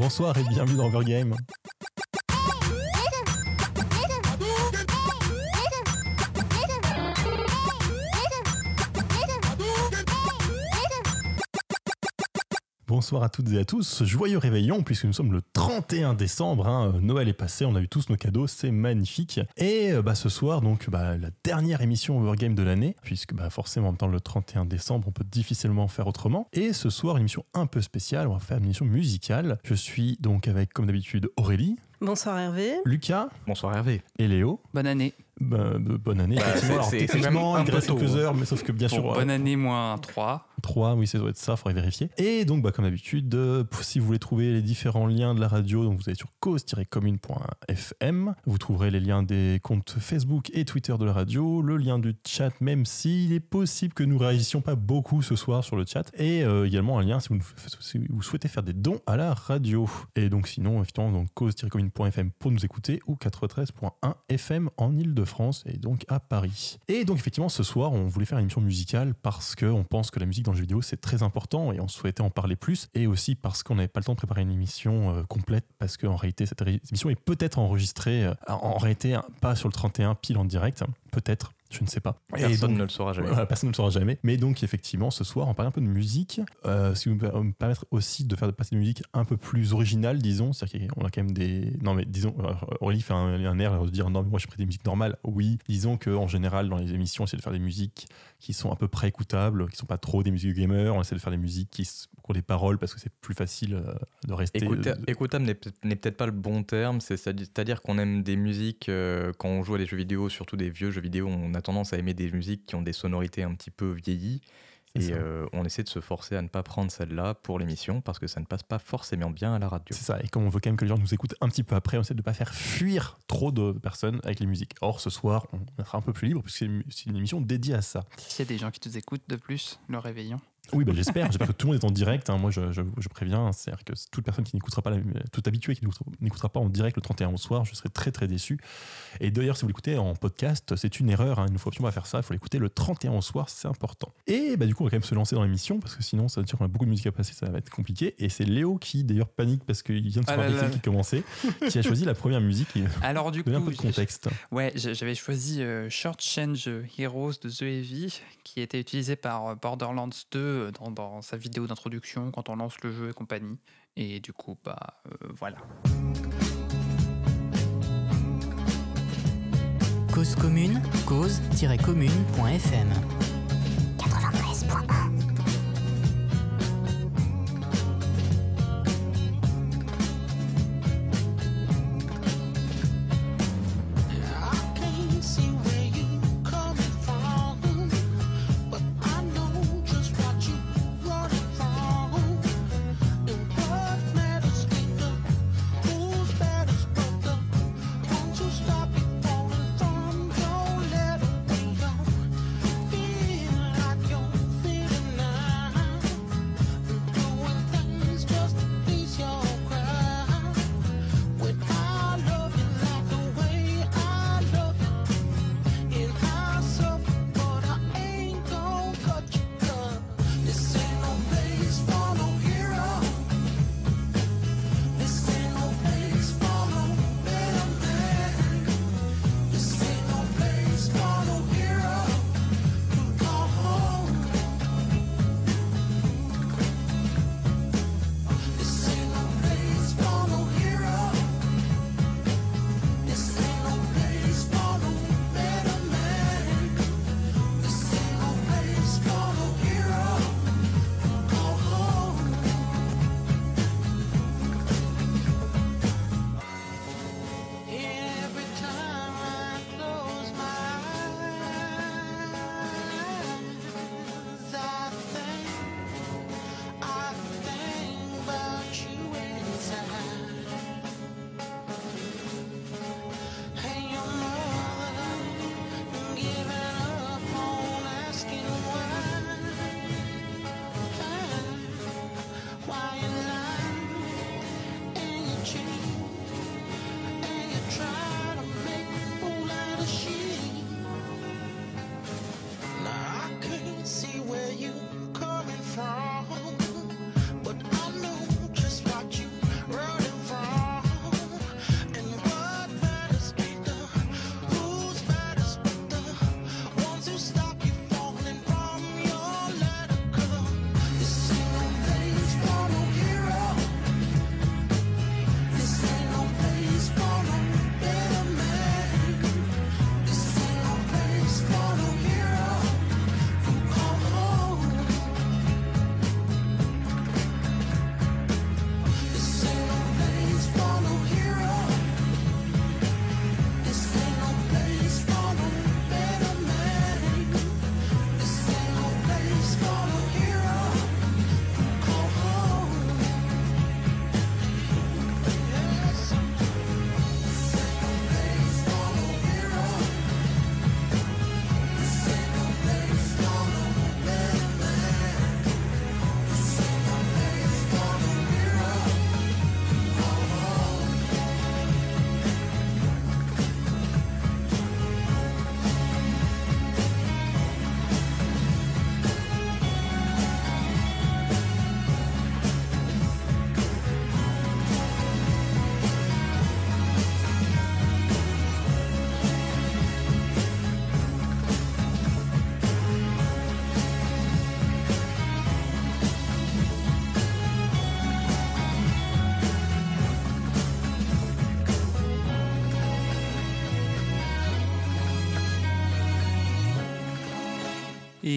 Bonsoir et bienvenue dans Overgame. Bonsoir à toutes et à tous, joyeux réveillon puisque nous sommes le 31 décembre, hein. Noël est passé, on a eu tous nos cadeaux, c'est magnifique. Et euh, bah, ce soir, donc bah, la dernière émission Overgame de l'année, puisque bah, forcément en même temps le 31 décembre, on peut difficilement faire autrement. Et ce soir, une émission un peu spéciale, on va faire une émission musicale. Je suis donc avec comme d'habitude Aurélie. Bonsoir Hervé. Lucas. Bonsoir Hervé. Et Léo. Bonne année. Bah, bonne année, effectivement. Alors, techniquement, il reste quelques heures, mais sauf que bien sûr. Bonne année moins 3. 3, oui, ça doit être ça, il faudrait vérifier. Et donc, bah, comme d'habitude, euh, si vous voulez trouver les différents liens de la radio, donc vous allez sur cause-commune.fm. Vous trouverez les liens des comptes Facebook et Twitter de la radio, le lien du chat, même s'il est possible que nous réagissions pas beaucoup ce soir sur le chat. Et euh, également un lien si vous, souhaitez faire des dons à la radio. Et donc, sinon, effectivement, donc cause-commune.fm pour nous écouter ou 93.1 FM en Ile-de-France et donc à Paris. Et donc, effectivement, ce soir, on voulait faire une émission musicale parce qu'on pense que la musique dans vidéo, c'est très important et on souhaitait en parler plus. Et aussi parce qu'on n'avait pas le temps de préparer une émission euh, complète parce qu'en réalité, cette émission est peut-être enregistrée, euh, en réalité, pas sur le 31 pile en direct, peut-être je ne sais pas. Personne ne le saura jamais. personne ne le saura jamais. Mais donc, effectivement, ce soir, on parle un peu de musique. Euh, ce qui va me permettre aussi de faire passer une musique un peu plus originale, disons. C'est-à-dire qu'on a quand même des. Non, mais disons, Aurélie fait un, un air de dire non, mais moi, je ferai des musiques normales. Oui, disons qu'en général, dans les émissions, on essaie de faire des musiques qui sont à peu près écoutables, qui sont pas trop des musiques gamers. On essaie de faire des musiques qui ont des paroles parce que c'est plus facile euh, de rester. écoutable n'est peut-être pas le bon terme. C'est-à-dire qu'on aime des musiques quand on joue à des jeux vidéo, surtout des vieux jeux vidéo, on a tendance à aimer des musiques qui ont des sonorités un petit peu vieillies. Et euh, on essaie de se forcer à ne pas prendre celle-là pour l'émission parce que ça ne passe pas forcément bien à la radio. C'est ça, et comme on veut quand même que les gens nous écoutent un petit peu après, on essaie de ne pas faire fuir trop de personnes avec les musiques. Or, ce soir, on sera un peu plus libre puisque c'est une émission dédiée à ça. S'il y a des gens qui nous écoutent de plus, le réveillon. Oui, bah, j'espère. J'espère que tout le monde est en direct. Hein. Moi, je, je, préviens. C'est-à-dire que toute personne qui n'écoutera pas, la, tout habitué qui n'écoutera pas en direct le 31 au soir, je serai très très déçu. Et d'ailleurs, si vous l'écoutez en podcast, c'est une erreur. Hein. Il ne faut absolument pas faire ça. Il faut l'écouter le 31 au soir, c'est important. Et bah, du coup, on va quand même se lancer dans l'émission parce que sinon, ça veut dire qu'on a beaucoup de musique à passer, ça va être compliqué. Et c'est Léo qui, d'ailleurs, panique parce qu'il vient de se ah qui commençait, qui a choisi la première musique. Alors, du coup, un peu de contexte. Ouais, j'avais choisi euh, Short Change Heroes de The Heavy qui était utilisé par euh, Borderlands 2 dans, dans sa vidéo d'introduction quand on lance le jeu et compagnie. Et du coup, bah euh, voilà. Cause commune, cause-commune.fm 93.1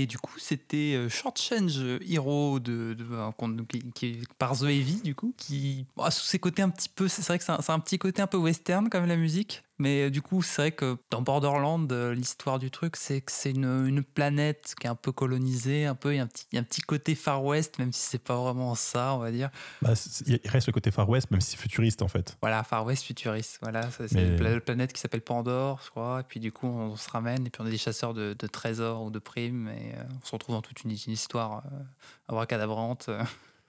Et du coup, c'était euh, Short Change Hero de, de- qu'on- qui, qui par The Heavy, du coup, qui, ah, sous ses côtés un petit peu, c'est vrai que c'est un, un petit côté un peu western, comme la musique. Mais euh, du coup, c'est vrai que dans Borderland, euh, l'histoire du truc, c'est que c'est une, une planète qui est un peu colonisée, un peu, il y a un petit, un petit côté Far West, même si c'est pas vraiment ça, on va dire. Bah, il reste le côté Far West, même si c'est futuriste en fait. Voilà, Far West futuriste. Voilà, c'est Mais- une pla- planète qui s'appelle Pandore, je crois. Et puis du coup, on, se ramène et puis on est des chasseurs de, de trésors ou de primes et euh, on se retrouve dans toute une, une histoire euh, abracadabrante.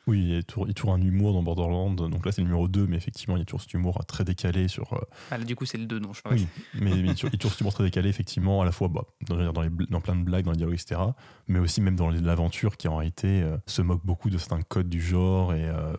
Euh. Oui, il y, a toujours, il y a toujours un humour dans Borderland. Donc là, c'est le numéro 2, mais effectivement, il y a toujours cet humour très décalé sur. euh, Ah, là, du coup, c'est le 2 dont je parlais. Oui, mais, mais il y a toujours cet humour très décalé, effectivement, à la fois bah, dans, dans les dans plein de blagues, dans les dialogues, etc. Mais aussi même dans l'aventure qui en réalité euh, se moque beaucoup de certains codes du genre et euh,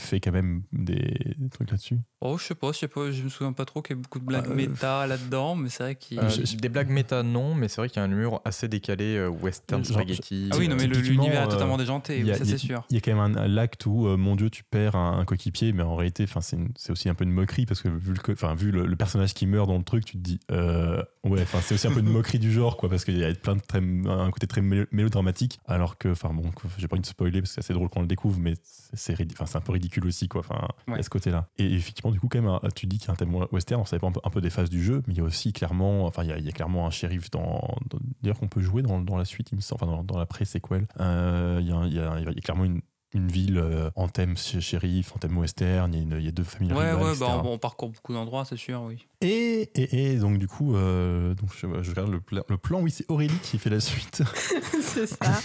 fait quand même des, trucs là-dessus. Oh, je sais pas, je sais pas, je me souviens pas trop qu'il y a beaucoup de blagues Euh, méta là-dedans, mais c'est vrai qu'il. Euh, Des blagues méta, non, mais c'est vrai qu'il y a un humour assez décalé, euh, western, Genre, spaghetti. ah oui, non, mais l'univers est euh, totalement déjanté, a- ça c'est sûr. Il y a quand même un, un acte où, euh, mon Dieu, tu perds un, un coéquipier, mais en réalité, enfin, c'est aussi un peu une moquerie parce que vu le, co- enfin, vu le, le personnage qui meurt dans le truc, tu te dis, euh, ouais, enfin, c'est aussi un peu une moquerie du genre, quoi, parce qu'il y a plein de très, un côté très mélo- mélodramatique, alors que, enfin, bon, j'ai pas envie de spoiler parce que c'est assez drôle quand on le découvre, mais c'est un peu ridicule aussi, quoi, enfin, il y a Ouais. ce côté-là. Et effectivement, du coup, quand même, un- tu dis qu'il y a un thème western, on savait pas un peu, des phases du jeu, mais il y a aussi clairement, enfin, il y a, il y a clairement un shérif dans, dans- d'ailleurs qu'on peut jouer dans, dans la suite, il me semble, enfin, dans, dans la pré-séquelle. Euh, il y a clairement une, une ville euh, en thème sh- shérif, en thème western, il y a, une- il y a deux familles Ouais, rivales, ouais, etc. bah, on, on parcourt beaucoup d'endroits, c'est sûr, oui. Et, et, et donc du coup, euh, donc je, je regarde le, pla- le plan, oui, c'est Aurélie qui fait la suite. c'est ça.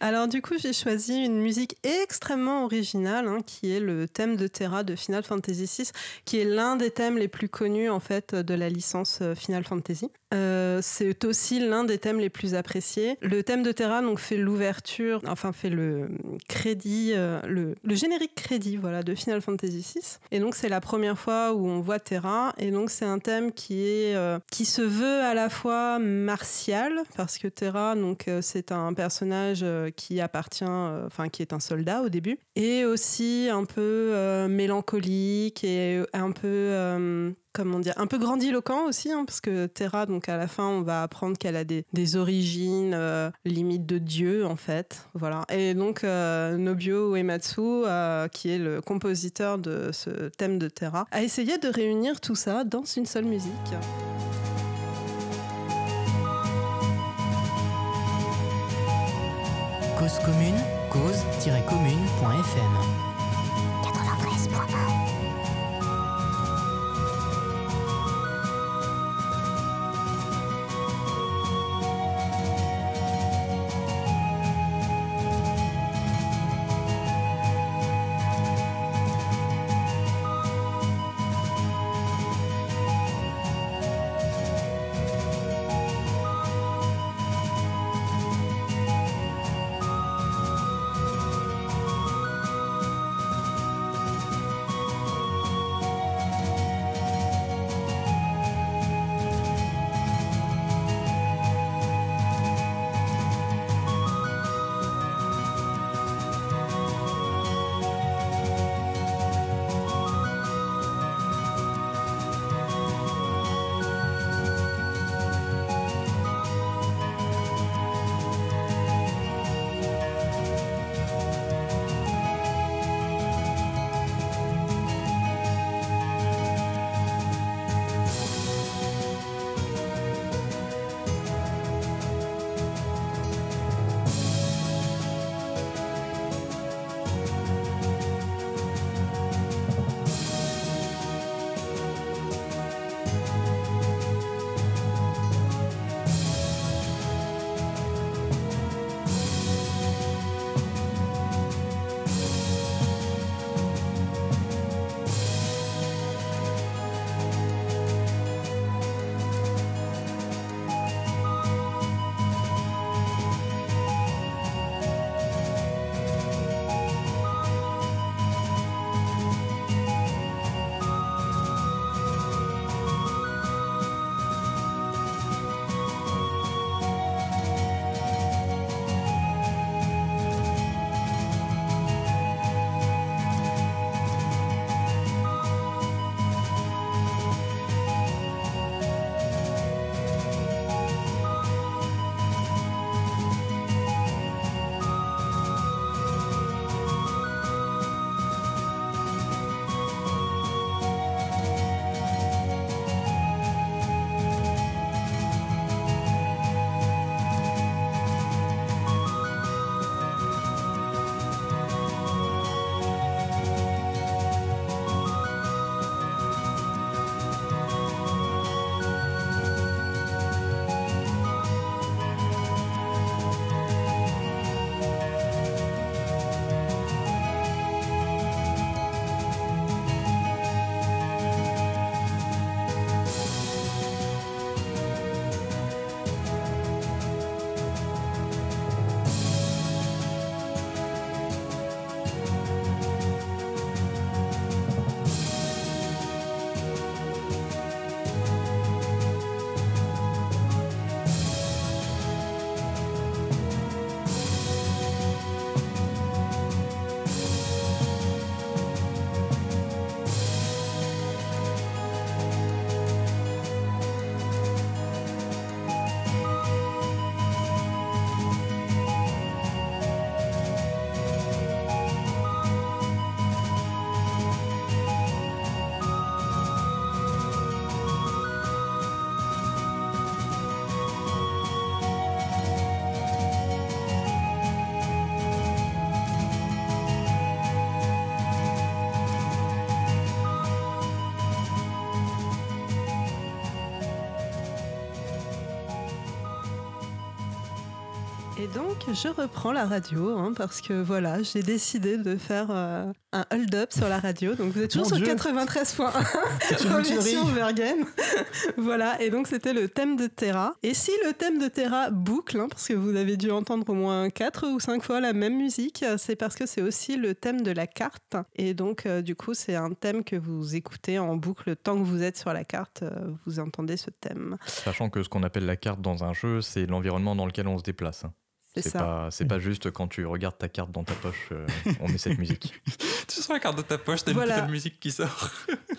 Alors du coup, j'ai choisi une musique extrêmement originale, hein, qui est le thème de Terra de Final Fantasy VI, qui est l'un des thèmes les plus connus en fait de la licence euh, Final Fantasy. Euh, c'est aussi l'un des thèmes les plus appréciés. Le thème de Terra donc fait l'ouverture, enfin fait le crédit, euh, le, générique crédit voilà de Final Fantasy VI. Et donc c'est la première fois où on voit Terra. Et donc c'est un thème qui est euh, qui se veut à la fois martial parce que Terra donc euh, c'est un personnage qui appartient, enfin qui est un soldat au début, et aussi un peu mélancolique et un peu comment dire, un peu grandiloquent aussi, hein, parce que Terra, donc à la fin, on va apprendre qu'elle a des, des origines euh, limite de Dieu, en fait. Voilà. Et donc, euh, Nobio Uematsu, euh, qui est le compositeur de ce thème de Terra, a essayé de réunir tout ça dans une seule musique. Cause commune, cause-commune.fm. Et donc, je reprends la radio hein, parce que voilà, j'ai décidé de faire euh, un hold-up sur la radio. Donc, vous êtes toujours Mon sur Dieu. 93.1 C'est une en mutinerie. version Bergen. voilà, et donc c'était le thème de Terra. Et si le thème de Terra boucle, hein, parce que vous avez dû entendre au moins 4 ou 5 fois la même musique, c'est parce que c'est aussi le thème de la carte. Et donc, euh, du coup, c'est un thème que vous écoutez en boucle tant que vous êtes sur la carte, euh, vous entendez ce thème. Sachant que ce qu'on appelle la carte dans un jeu, c'est l'environnement dans lequel on se déplace. hein. C'est ça. pas, c'est pas juste quand tu regardes ta carte dans ta poche, euh, on met cette musique. Tu sors la carte de ta poche, t'as Voilà. une petite musique qui sort.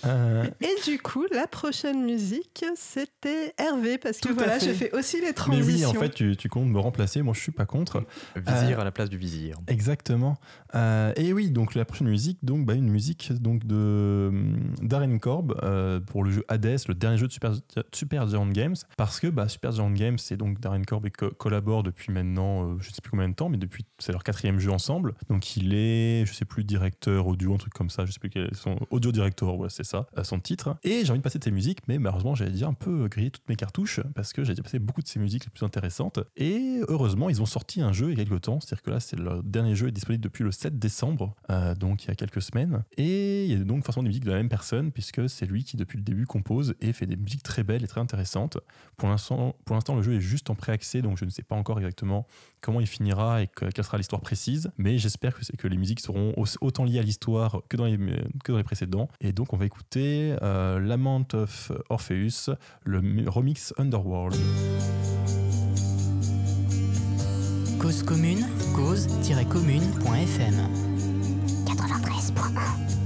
Euh, Et du coup, la prochaine musique, c'était Hervé, parce que Tout voilà, j'ai fait aussi les mais transitions. oui, en fait, tu, tu comptes me remplacer. Moi, je suis pas contre. Vizir Euh, à la place du vizir. Exactement. Euh, et oui, donc la prochaine musique, donc bah, une musique donc de Darren Korb euh, pour le jeu Hades, le dernier jeu de Super, Super Giant Games, parce que bah, Super Giant Games, c'est donc Darren Korb et co- collabore depuis maintenant, euh, je sais plus combien de temps, mais depuis c'est leur quatrième jeu ensemble. Donc il est, je sais plus directeur audio, un truc comme ça, je sais plus quel est son audio director, ouais, c'est ça, son titre. Et j'ai envie de passer de ses musiques, mais malheureusement j'avais déjà un peu grillé toutes mes cartouches parce que j'ai déjà passé beaucoup de ses musiques les plus intéressantes. Et heureusement, ils ont sorti un jeu il y a quelques temps, c'est-à-dire que là, c'est leur dernier jeu est disponible depuis le 7 décembre, euh, donc il y a quelques semaines. Et il y a donc forcément des musiques de la même personne, puisque c'est lui qui depuis le début compose et fait des musiques très belles et très intéressantes. Pour l'instant, pour l'instant, le jeu est juste en préaccès, donc je ne sais pas encore exactement comment il finira et que- quelle sera l'histoire précise, mais j'espère que, les musiques seront au- autant liées à l'histoire que dans les, que dans les précédents. Et donc on va écouter euh, Lament of Orpheus, le mi- remix Underworld. Cause commune, cause-commune.fm. 93.1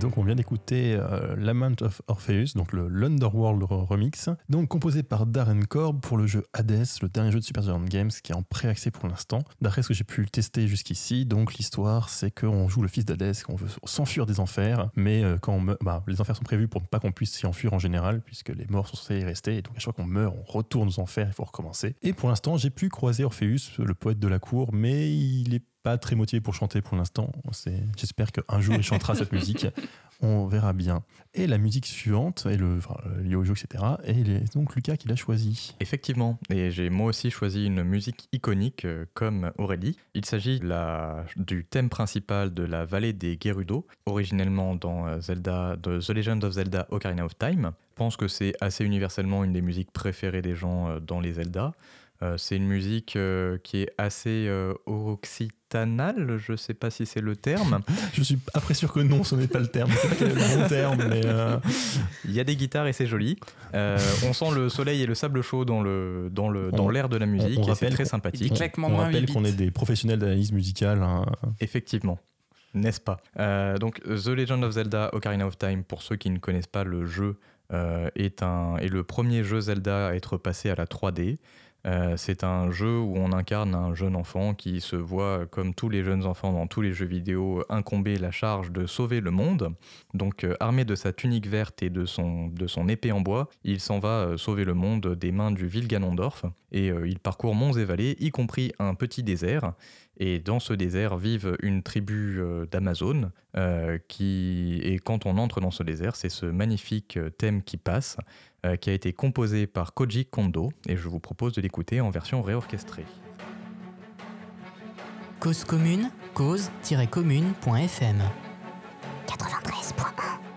donc on vient d'écouter euh, Lament of Orpheus, donc le l'Underworld remix, donc composé par Darren Korb pour le jeu Hades, le dernier jeu de Supergiant Games qui est en pré-accès pour l'instant. D'après ce que j'ai pu tester jusqu'ici, donc l'histoire c'est qu'on joue le fils d'Hadès, qu'on veut s'enfuir des enfers, mais euh, quand on meurt, bah, les enfers sont prévus pour ne pas qu'on puisse s'y enfuir en général, puisque les morts sont censés y rester, et donc à chaque fois qu'on meurt, on retourne aux enfers, il faut recommencer. Et pour l'instant, j'ai pu croiser Orpheus, le poète de la cour, mais il est pas très motivé pour chanter pour l'instant. C'est- J'espère qu'un jour il chantera cette musique. On verra bien. Et la musique suivante, et le, enfin, liée au jeu, etc. Et il est donc Lucas qui l'a choisi. Effectivement, et j'ai moi aussi choisi une musique iconique euh, comme Aurélie. Il s'agit du thème principal de la vallée des Gerudo, originellement dans euh, Zelda, de The Legend of Zelda Ocarina of Time. Je pense que c'est assez universellement une des musiques préférées des gens euh, dans les Zelda. Euh, c'est une musique euh, qui est assez euh, occitanale, je sais pas si c'est le terme. Je suis après sûr que non, ce n'est pas le terme. C'est pas quel est le bon terme, mais euh, Il y a des guitares et c'est joli. Euh, on sent le soleil et le sable chaud dans le dans le dans On- l'air de la musique on et c'est très sympathique. On main rappelle 8 qu'on est des professionnels d'analyse musicale. hein. Effectivement. N'est-ce pas? Euh, Donc, The Legend of Zelda Ocarina of Time, pour ceux qui ne connaissent pas le jeu, euh, est, un, est le premier jeu Zelda à être passé à la 3D. Euh, c'est un jeu où on incarne un jeune enfant qui se voit, comme tous les jeunes enfants dans tous les jeux vidéo, incomber la charge de sauver le monde. Donc, euh, armé de sa tunique verte et de son, épée en bois, il s'en va euh, sauver le monde des mains du vil Ganondorf. Et euh, il parcourt monts et vallées, y compris un petit désert. Et dans ce désert vivent une tribu euh, d'Amazones euh, qui et quand on entre dans ce désert, c'est ce magnifique euh, thème qui passe, euh, qui a été composé par Koji Kondo, et je vous propose de l'écouter en version réorchestrée. Cause commune, cause-commune.fm. 93.1「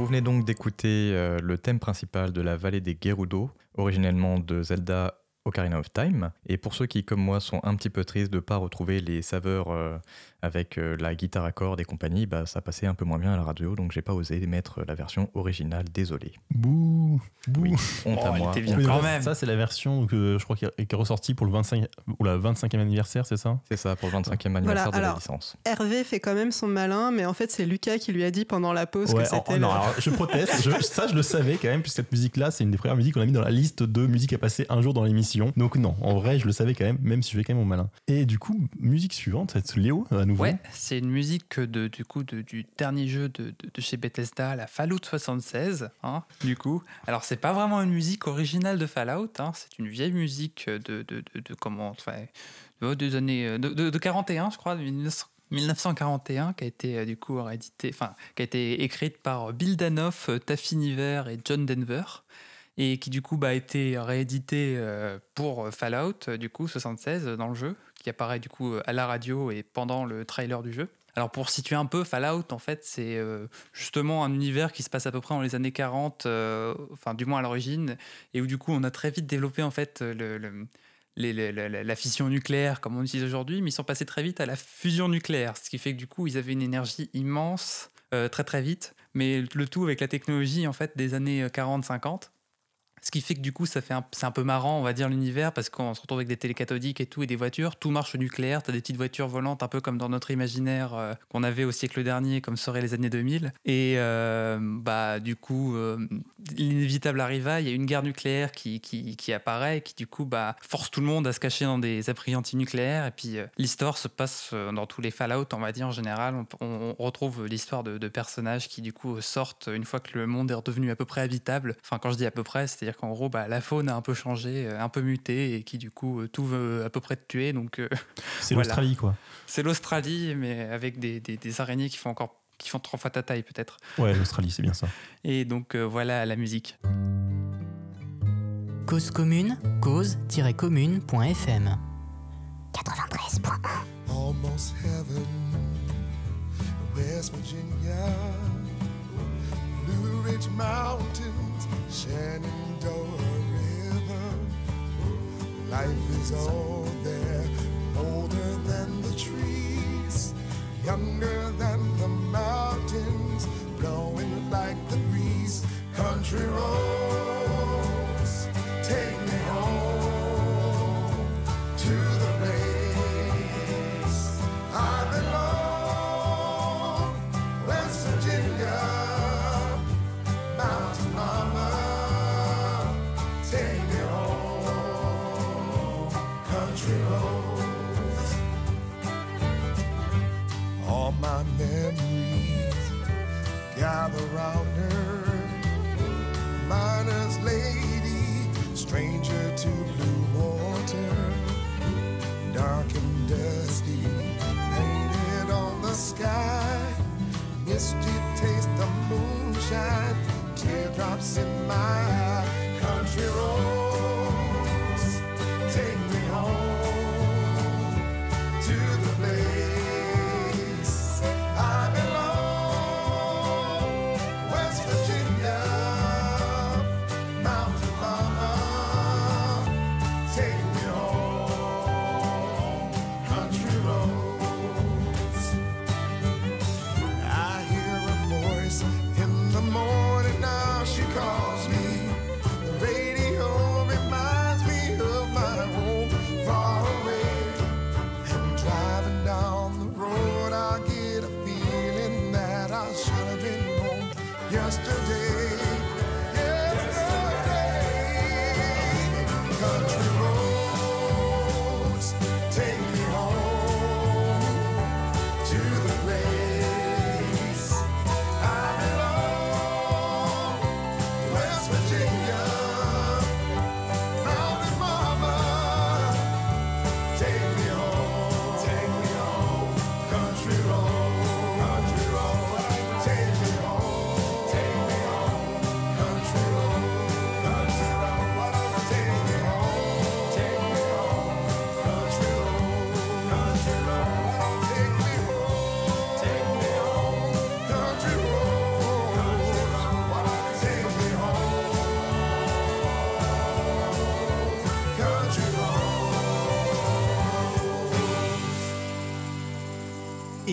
Vous venez donc d'écouter euh, le thème principal de la vallée des Gerudo, originellement de Zelda Ocarina of Time. Et pour ceux qui, comme moi, sont un petit peu tristes de ne pas retrouver les saveurs euh, avec euh, la guitare à cordes et compagnie, bah, ça passait un peu moins bien à la radio, donc j'ai pas osé mettre la version originale, désolé. Bouh, bouh. Oui, honte Oh, à moi. était bien. Oui, quand même. Ça, c'est la version que je crois qui est qui est ressortie pour le 25, ou la 25e anniversaire, c'est ça? C'est ça, pour le 25e anniversaire de la alors, licence. Hervé fait quand même son malin, mais en fait, c'est Lucas qui lui a dit pendant la pause Ouais, que oh, c'était. non, le- alors, je proteste. Je- ça, je le savais quand même, puisque cette musique-là, c'est une des premières musiques qu'on a mis dans la liste de musiques à passer un jour dans l'émission. Donc, non, en vrai, je le savais quand même, même si je fais quand même mon malin. Et du coup, musique suivante, c'est Léo, à nouveau. Ouais, c'est une musique de, du coup de- du dernier jeu de, de- de chez Bethesda, la Fallout 76. hein, du coup, alors c'est pas vraiment une musique originale de Fallout, hein, c'est une vieille musique de, de, de- de comment, des années euh, de, de- de 41, je crois, de 1900 1941, qui a été euh, du coup réédité, enfin, qui a été écrite par Bill Danoff, euh, Taffy Niver et John Denver et qui du coup bah, a été réédité euh, pour Fallout euh, du coup 76 euh, dans le jeu, qui apparaît du coup euh, à la radio et pendant le trailer du jeu. Alors pour situer un peu, Fallout en fait c'est euh, justement un univers qui se passe à peu près dans les années 40, euh, enfin du moins à l'origine, et où du coup on a très vite développé en fait la, fission nucléaire comme on utilise aujourd'hui, mais ils sont passés très vite à la fusion nucléaire, ce qui fait que du coup ils avaient une énergie immense euh, très très vite, mais le tout avec la technologie en fait des années 40-50. Ce qui fait que du coup, ça fait c'est un peu marrant, on va dire, l'univers, parce qu'on se retrouve avec des télécathodiques et tout, et des voitures. Tout marche au nucléaire. Tu as des petites voitures volantes, un peu comme dans notre imaginaire euh, qu'on avait au siècle dernier, comme seraient les années 2000. Et euh, bah, du coup, euh, l'inévitable arriva. Il y a une guerre nucléaire qui, qui, qui apparaît, qui du coup bah, force tout le monde à se cacher dans des abris antinucléaires. Et puis, l'histoire se passe dans tous les Fallout, on va dire, en général. On, retrouve l'histoire de, de personnages qui, du coup, sortent une fois que le monde est redevenu à peu près habitable. Enfin, quand je dis à peu près, c'est-à-dire qu'en gros, bah, la faune a un peu changé, euh, un peu muté, et qui, du coup, euh, tout veut à peu près te tuer. Donc, euh, C'est Voilà. l'Australie, quoi. c'est l'Australie, mais avec des, des- des araignées qui font encore qui font trois fois ta taille peut-être. Ouais, l'Australie, c'est bien ça. Et donc euh, voilà la musique. Cause commune, cause-commune.fm 93.1 almost heaven. West Virginia, Blue Ridge Mountains, Shenandoah River. Life is all there, older than the trees, younger than the mountains, blowing like the breeze. Country roads,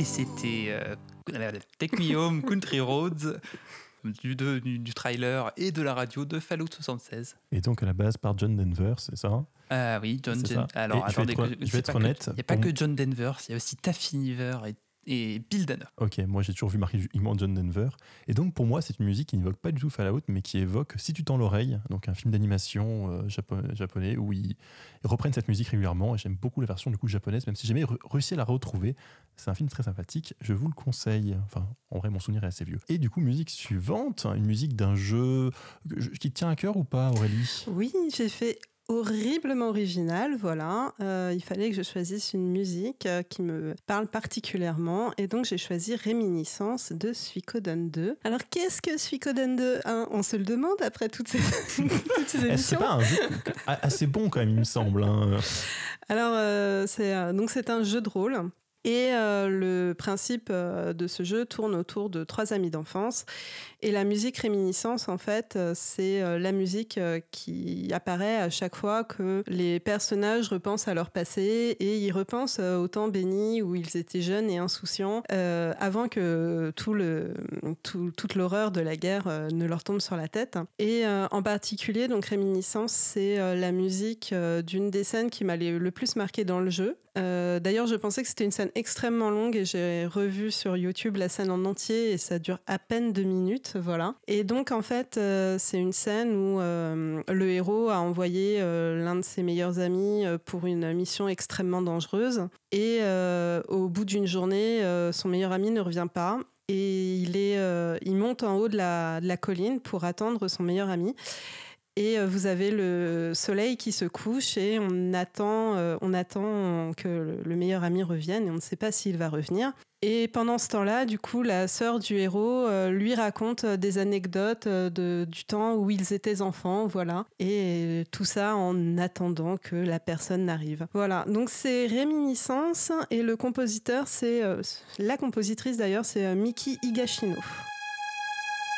c'était euh, Take Me Home, Country Roads, du, de- du, du trailer et de la radio de Fallout 76. Et donc à la base par John Denver, c'est ça? Ah oui, John C'est Den- ça. Alors, Et je vais être- je vais honnête, Il n'y a pas que John Denver, il y a aussi Taffy Niver et, et Bill Dana. Ok, moi j'ai toujours vu marqué uniquement John Denver. Et donc pour moi, c'est une musique qui n'évoque pas du tout Fallout, mais qui évoque Si tu tends l'oreille, donc un film d'animation euh, japo- japonais où ils, reprennent cette musique régulièrement. Et j'aime beaucoup la version du coup japonaise, même si j'ai jamais réussi à la retrouver. C'est un film très sympathique, je vous le conseille. Enfin, en vrai, mon souvenir est assez vieux. Et du coup, musique suivante, une musique d'un jeu qui te tient à cœur ou pas, Aurélie? Oui, j'ai fait horriblement original, voilà. Euh, il fallait que je choisisse une musique euh, qui me parle particulièrement et donc j'ai choisi Réminiscence de Suikoden 2. Alors qu'est-ce que Suikoden 2 hein? On se le demande après toutes ces, toutes ces Eh, C'est émissions. pas un jeu assez bon quand même, il me semble. hein. Alors, euh, c'est donc c'est un jeu de rôle. Et euh, le principe euh, de ce jeu tourne autour de trois amis d'enfance. Et la musique réminiscence, en fait, euh, c'est la musique qui apparaît à chaque fois que les personnages repensent à leur passé et ils repensent au temps béni où ils étaient jeunes et insouciants avant que toute l'horreur de la guerre ne leur tombe sur la tête. Et en particulier, donc réminiscence, c'est la musique d'une des scènes qui m'a le plus marqué dans le jeu. Euh, D'ailleurs, je pensais que c'était une scène extrêmement longue et j'ai revu sur YouTube la scène en entier et ça dure à peine deux minutes, voilà. Et donc, en fait, euh, c'est une scène où euh, le héros a envoyé l'un de ses meilleurs amis pour une mission extrêmement dangereuse et au bout d'une journée, son meilleur ami ne revient pas. Et il, est, il monte en haut de la colline pour attendre son meilleur ami. Et euh, vous avez le soleil qui se couche et on attend, euh, on attend que le- le meilleur ami revienne et on ne sait pas s'il va revenir. Et pendant ce temps-là, du coup, la sœur du héros euh, lui raconte des anecdotes du temps où ils étaient enfants, voilà. Et tout ça en attendant que la personne n'arrive. Voilà. Donc c'est réminiscence et le compositeur, c'est la compositrice d'ailleurs, c'est Miki Higashino.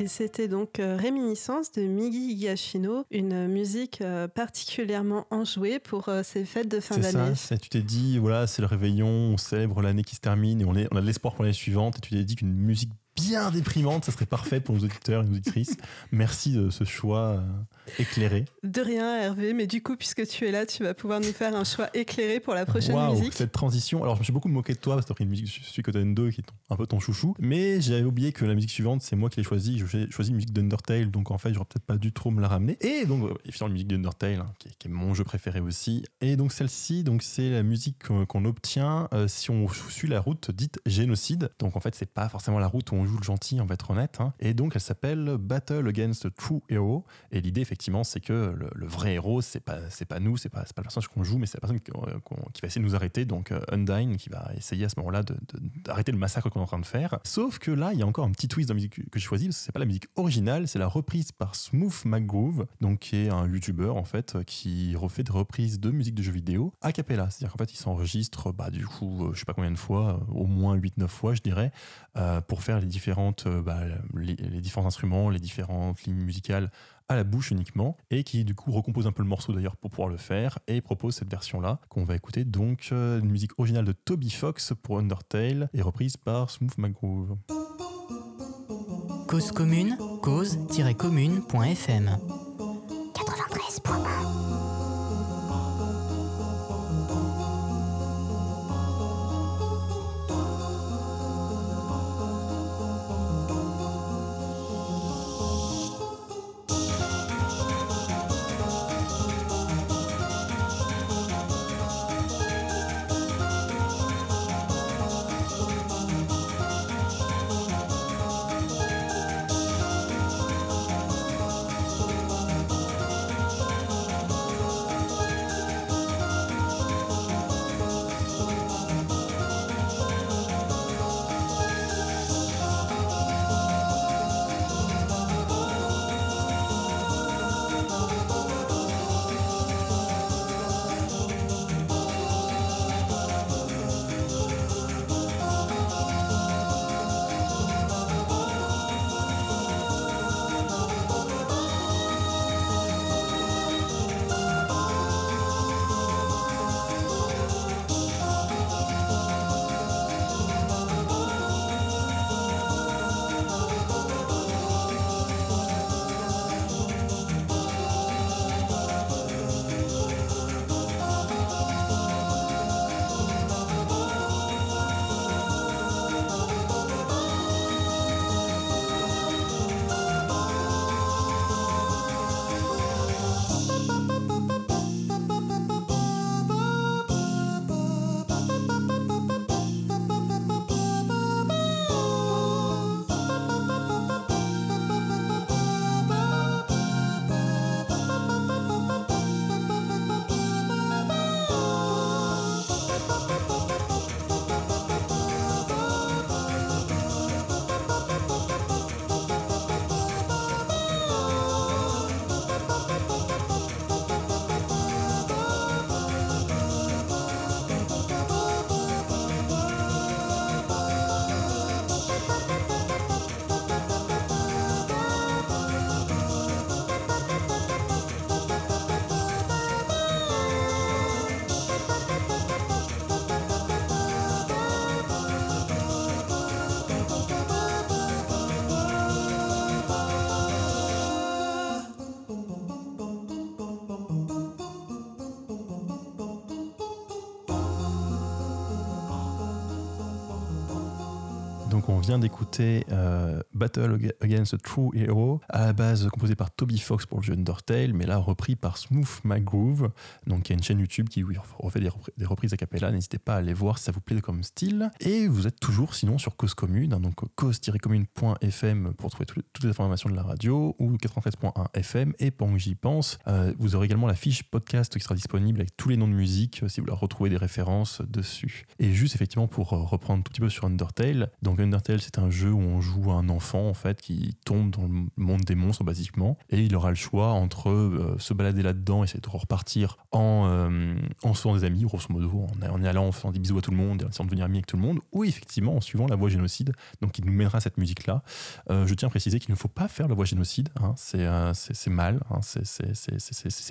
Et c'était donc euh, Réminiscence de Migi Higashino, une musique euh, particulièrement enjouée pour euh, ces fêtes de fin C'est ça, d'année. c'est- tu t'es dit, voilà, c'est le réveillon, on célèbre l'année qui se termine et on, est, on a de l'espoir pour l'année suivante. Et tu t'es dit qu'une musique bien déprimante, ça serait parfait pour nos auditeurs et nos auditrices. Merci de ce choix euh, éclairé. De rien, Hervé, mais du coup, puisque tu es là, tu vas pouvoir nous faire un choix éclairé pour la prochaine Waouh, musique. cette transition. Alors, je me suis beaucoup moqué de toi parce que tu as pris une musique de Suikoden 2 qui est un peu ton chouchou. Mais j'avais oublié que la musique suivante, c'est moi qui l'ai choisie. J'ai choisi une musique d'Undertale, donc en fait, j'aurais peut-être pas dû trop me la ramener. Et donc, euh, évidemment, la musique d'Undertale, hein, qui, est, qui est mon jeu préféré aussi. Et donc, celle-ci, donc c'est la musique qu'on qu'on obtient euh, si on suit la route dite génocide. Donc, en fait, c'est pas forcément la route où on joue gentil, on va être honnête. hein. Et donc, elle s'appelle Battle Against a True Hero. Et l'idée, effectivement, c'est que le, vrai héros, c'est pas, c'est pas nous, c'est pas, pas le personnage qu'on joue, mais c'est la personne qui, va essayer de nous arrêter. Donc, euh, Undyne, qui va essayer à ce moment-là de- de- d'arrêter le massacre qu'on est en train de faire. Sauf que là, il y a encore un petit twist dans la musique que- j'ai choisi, parce que c'est pas la musique originale, c'est la reprise par Smooth McGroove, donc qui est un YouTuber, en fait, qui refait des reprises de musique de jeux vidéo a cappella. C'est-à-dire qu'en fait, il s'enregistre, bah, du coup, euh, je sais pas combien de fois, euh, au moins 8-9 fois, je dirais, pour faire les différentes, euh, bah, les, les différents instruments, les différentes lignes musicales à la bouche uniquement et qui du coup recompose un peu le morceau d'ailleurs pour pouvoir le faire et propose cette version là qu'on va écouter donc euh, une musique originale de Toby Fox pour Undertale et reprise par Smooth McGroove. Cause commune, cause-commune.fm 93.1 vient d'écouter euh, Battle Against a True Hero, à la base composé par Toby Fox pour le jeu Undertale, mais là repris par Smooth McGroove, donc qui a une chaîne YouTube qui refait des, des reprises a cappella. N'hésitez pas à aller voir si ça vous plaît comme style. Et vous êtes toujours sinon sur Cause Commune, hein, donc cause-commune.fm pour trouver tout- toutes les informations de la radio, ou 93.1 FM, et pendant que j'y pense, euh, vous aurez également la fiche podcast qui sera disponible avec tous les noms de musique euh, si vous voulez retrouver des références dessus. Et juste effectivement pour euh, reprendre un tout petit peu sur Undertale, donc Undertale c'est un jeu où on joue un enfant en fait qui tombe dans le monde des monstres basiquement. Et il aura le choix entre euh, se balader là-dedans, essayer de repartir en, euh, en des amis, grosso modo, en, en allant, en faisant des bisous à tout le monde et en essayant de devenir ami avec tout le monde, ou effectivement en suivant la voie génocide, donc qui nous mènera à cette musique-là. Euh, je tiens à préciser qu'il ne faut pas faire la voie génocide, hein, c'est euh, c'est- mal, hein, c'est-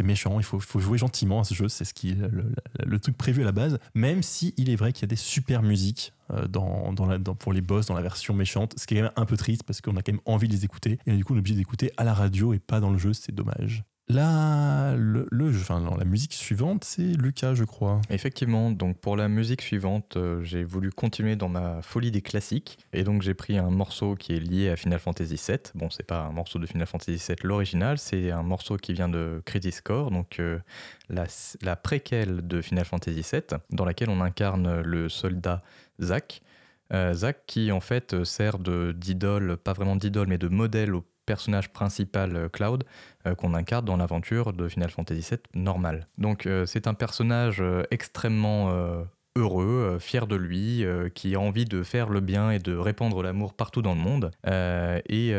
méchant, il faut, il jouer gentiment à ce jeu, c'est ce qui est le, le- truc prévu à la base, même si il est vrai qu'il y a des super musiques dans, dans la, pour les boss dans la version méchante, ce qui est quand même un peu triste parce qu'on a quand même envie de les écouter et du coup on est obligé d'écouter à la radio et pas dans le jeu, c'est dommage. Non, la musique suivante, c'est Lucas, je crois. Effectivement, donc pour la musique suivante, euh, j'ai voulu continuer dans ma folie des classiques et donc j'ai pris un morceau qui est lié à Final Fantasy VII. Bon, c'est pas un morceau de Final Fantasy VII l'original, c'est un morceau qui vient de Crisis Core, donc euh, la, la préquelle de Final Fantasy VII, dans laquelle on incarne le soldat Euh, Zack qui en fait euh, sert d'idole, pas vraiment d'idole, mais de modèle au personnage principal euh, Cloud qu'on incarne dans l'aventure de Final Fantasy VII normal. Donc c'est un personnage extrêmement heureux, fier de lui, qui a envie de faire le bien et de répandre l'amour partout dans le monde. Et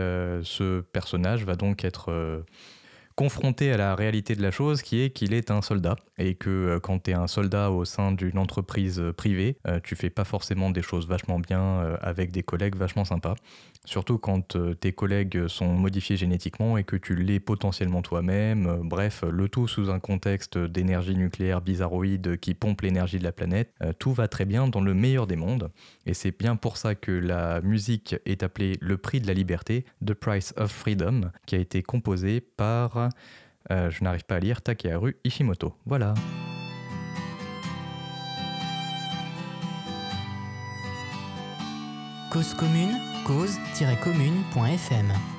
ce personnage va donc être confronté à la réalité de la chose qui est qu'il est un soldat et que euh, quand tu es un soldat au sein d'une entreprise euh, privée, euh, tu fais pas forcément des choses vachement bien avec des collègues vachement sympas. Surtout quand euh, tes collègues sont modifiés génétiquement et que tu l'es potentiellement toi-même. Euh, bref, le tout sous un contexte d'énergie nucléaire bizarroïde qui pompe l'énergie de la planète. Euh, tout va très bien dans le meilleur des mondes. Et c'est bien pour ça que la musique est appelée le prix de la liberté, The Price of Freedom, qui a été composée par, je n'arrive pas à lire, Takeharu Ishimoto. Voilà. Cause commune, cause-commune.fm.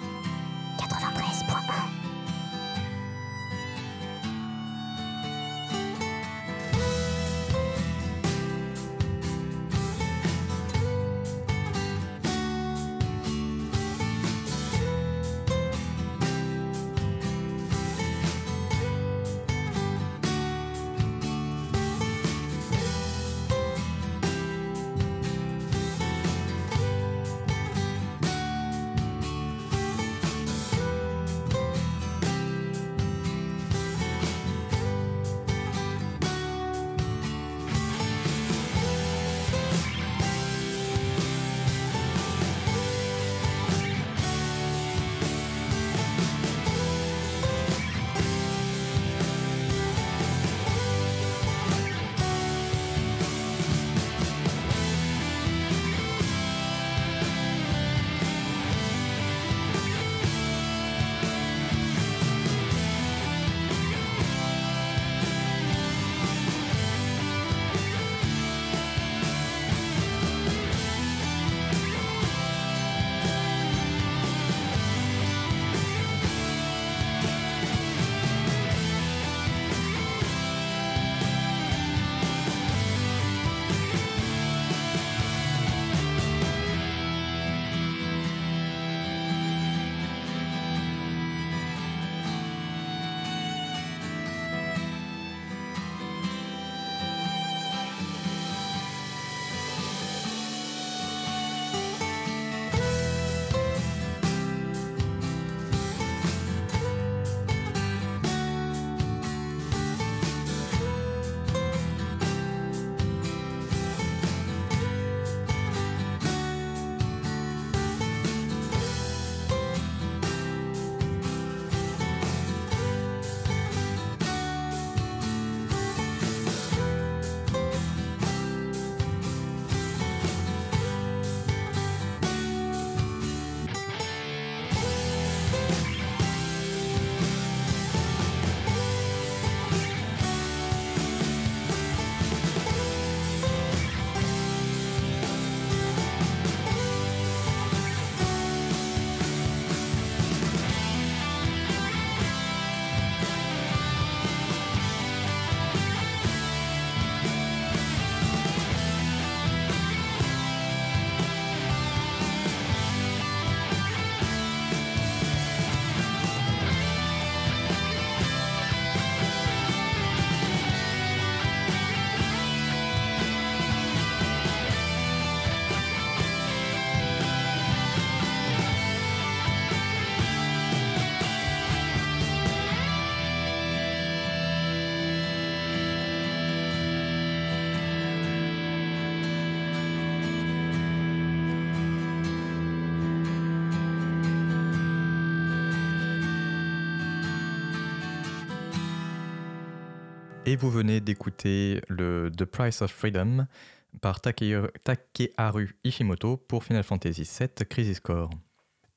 Et vous venez d'écouter le The Price of Freedom par Take- Takeharu Ishimoto pour Final Fantasy VII Crisis Core.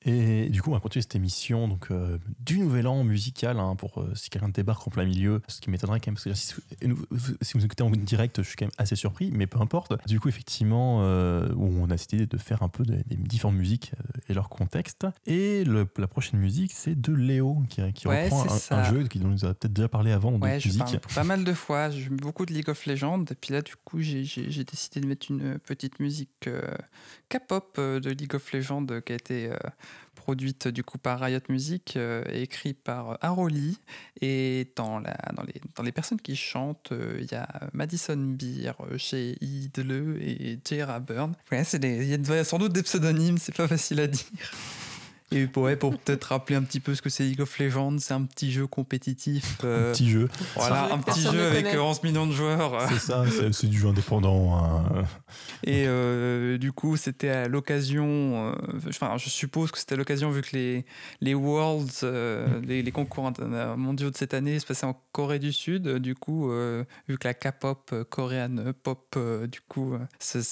Et du coup, on va continuer cette émission donc, euh, du nouvel an musical hein, pour euh, si quelqu'un débarque en plein milieu, ce qui m'étonnerait quand même, parce que si, si vous écoutez en direct, je suis quand même assez surpris, mais peu importe. Du coup, effectivement, euh, on a décidé de faire un peu des, des différentes musiques euh, et leur contexte. Et le- la prochaine musique, c'est de Léo, qui, qui Ouais, reprend un, un jeu dont nous a peut-être déjà parlé avant dans Ouais, je musiques. parle pas mal de fois. J'ai beaucoup de League of Legends. Et puis là, du coup, j'ai- décidé de mettre une petite musique K-pop de League of Legends qui a été produite du coup par Riot Music euh, écrite par Aroli. Et dans, la, dans, les, dans les personnes qui chantent, euh, il y a Madison Beer, euh, chez Idle et J.R. Burn. Ouais, il y a sans doute des pseudonymes, c'est pas facile à dire. Et pour, ouais, pour peut-être rappeler un petit peu ce que c'est League of Legends, c'est un petit jeu compétitif. euh, Un petit jeu. voilà, un petit jeu avec connaît. euh, 11 millions de joueurs. euh. C'est ça, c'est du jeu indépendant. hein. Et euh, du coup, c'était à l'occasion, euh, enfin, je suppose que c'était à l'occasion vu que les, les Worlds, euh, les, les concours mondiaux de cette année se passaient en Corée du Sud. euh, Du coup, euh, vu que la K-pop euh, coréenne euh, pop, euh, du coup, euh, c'est-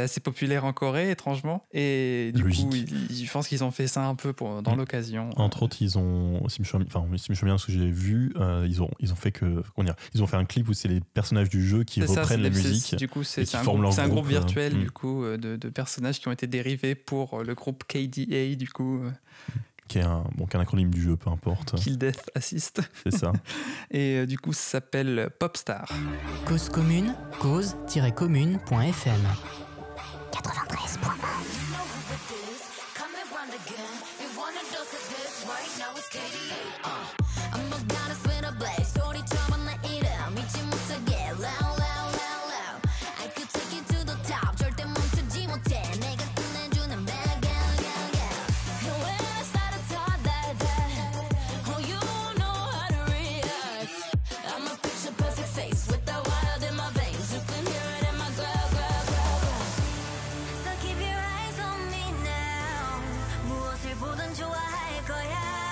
assez populaire en Corée, étrangement. Et du Logique. coup, je pense qu'ils ont fait ça un peu pour, dans Mm. l'occasion. Entre autres, ils ont, si je me souviens, enfin, si je me souviens de ce que j'ai vu, euh, ils ont, ils ont fait que, comment dire, ils ont fait un clip où c'est les personnages du jeu qui ça, reprennent c'est- la musique. Du coup, c'est un, groupe- c'est un groupe groupe, virtuel euh, du coup euh, de, de personnages qui ont été dérivés pour euh, le groupe KDA du coup euh, qui est un, bon, qui est un acronyme du jeu, peu importe. Kill Death Assist. C'est ça. Et euh, du coup, ça s'appelle Popstar. Cause commune, cause-commune.fm. 93.1 전부는 좋아할 거야.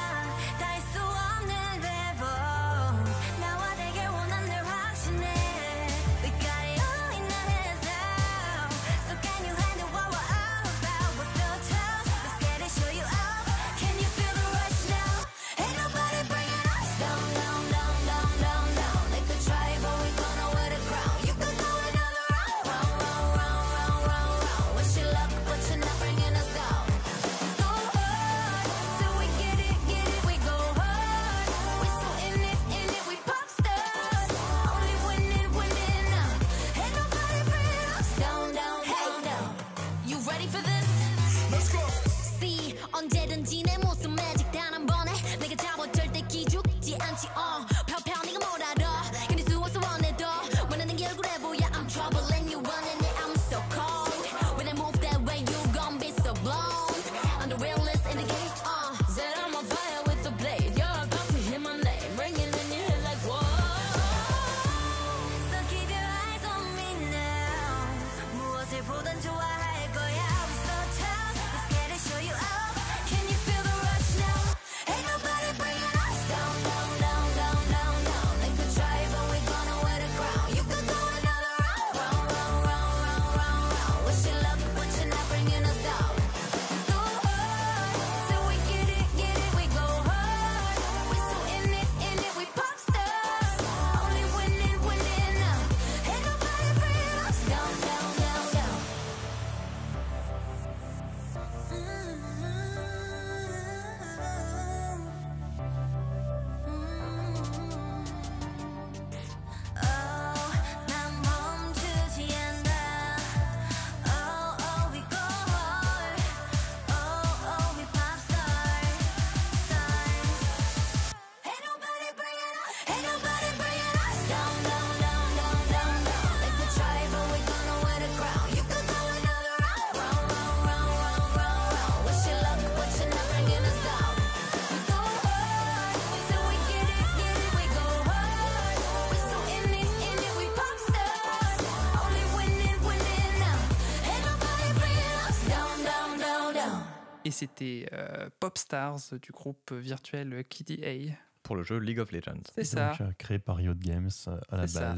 C'était euh, Popstars du groupe virtuel KDA. Pour le jeu League of Legends. C'est ça. Donc, euh, créé par Riot Games euh, à la ça.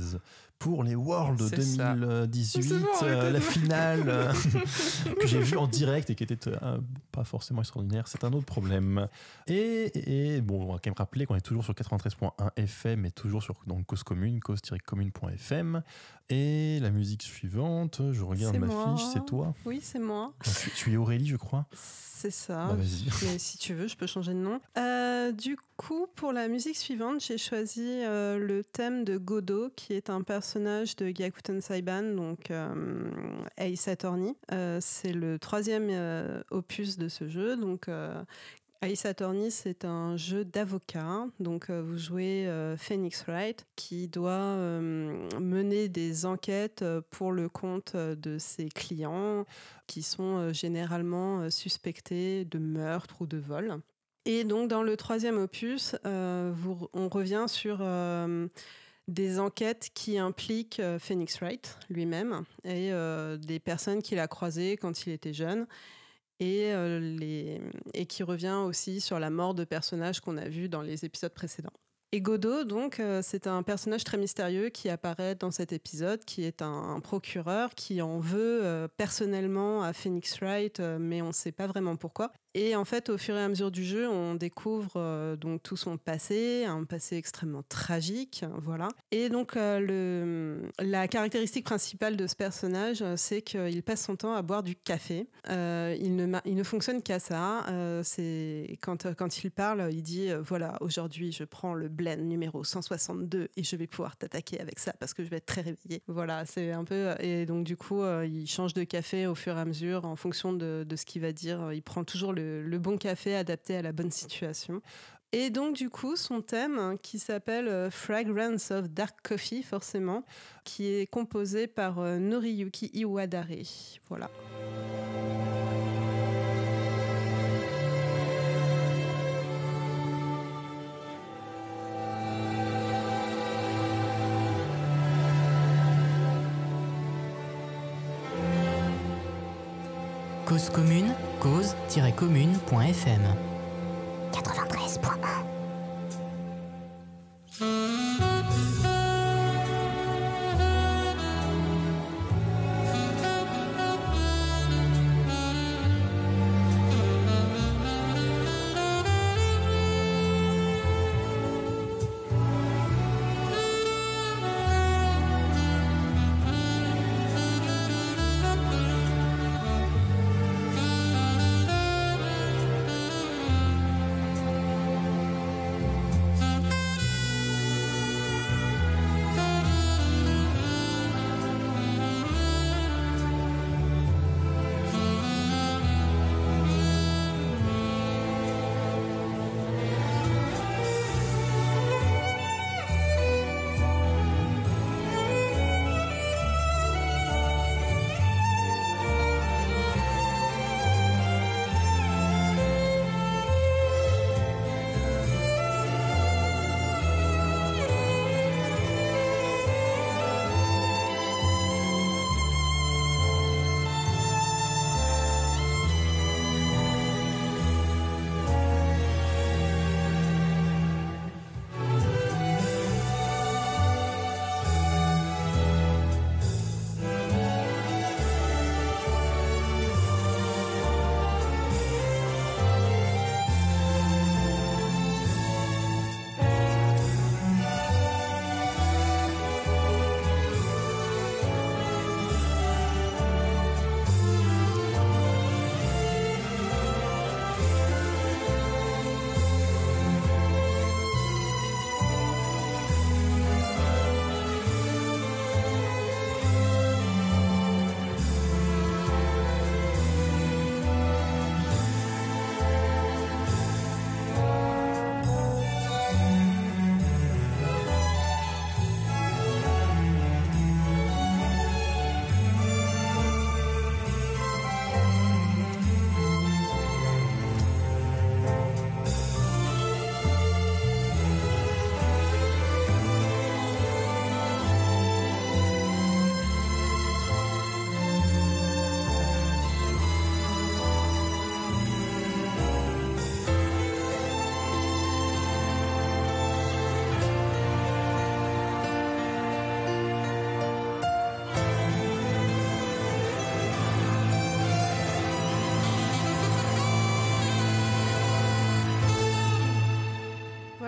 Pour les Worlds C'est ça. 2018, C'est bon, euh, la finale euh, que j'ai vue en direct et qui était euh, pas forcément extraordinaire, c'est un autre problème. Et, et bon, on va quand même rappeler qu'on est toujours sur 93.1 FM et toujours sur donc, Cause Commune, cause-commune.fm. Et la musique suivante, je regarde ma moi. fiche, c'est toi. Oui, c'est moi. Donc, tu, tu es Aurélie, je crois. C'est ça. Bah. Mais si tu veux, je peux changer de nom. Euh, du coup, pour la musique suivante, j'ai choisi le thème de Godot, qui est un personnage de Gyakuten Saiban, donc euh, Ace Attorney. Euh, c'est le troisième euh, opus de ce jeu. Donc, euh, Ace Attorney, c'est un jeu d'avocat. Donc, vous jouez Phoenix Wright, qui doit mener des enquêtes pour le compte de ses clients, qui sont généralement suspectés de meurtre ou de vol. Et donc, dans le troisième opus, on revient sur des enquêtes qui impliquent euh, Phoenix Wright lui-même et euh, des personnes qu'il a croisées quand il était jeune. Et, euh, les, et qui revient aussi sur la mort de personnages qu'on a vus dans les épisodes précédents. Et Godot, donc, c'est un personnage très mystérieux qui apparaît dans cet épisode, qui est un, procureur qui en veut personnellement à Phoenix Wright, mais on ne sait pas vraiment pourquoi. Et en fait, au fur et à mesure du jeu, on découvre euh, donc tout son passé, un passé extrêmement tragique, voilà. Et donc, euh, la caractéristique principale de ce personnage, euh, c'est qu'il passe son temps à boire du café. Il, ne, il ne fonctionne qu'à ça. C'est quand, quand il parle, il dit voilà, aujourd'hui, je prends le blend numéro 162 et je vais pouvoir t'attaquer avec ça parce que je vais être très réveillé. Voilà, c'est un peu. Et donc, du coup, il change de café au fur et à mesure en fonction de, de ce qu'il va dire. Il prend toujours le, le bon café adapté à la bonne situation. Et donc, du coup, son thème, hein, qui s'appelle euh, Fragrance of Dark Coffee, forcément, qui est composé par euh, Noriyuki Iwadare. Voilà. Cause commune, cause-commune.fm. 93.1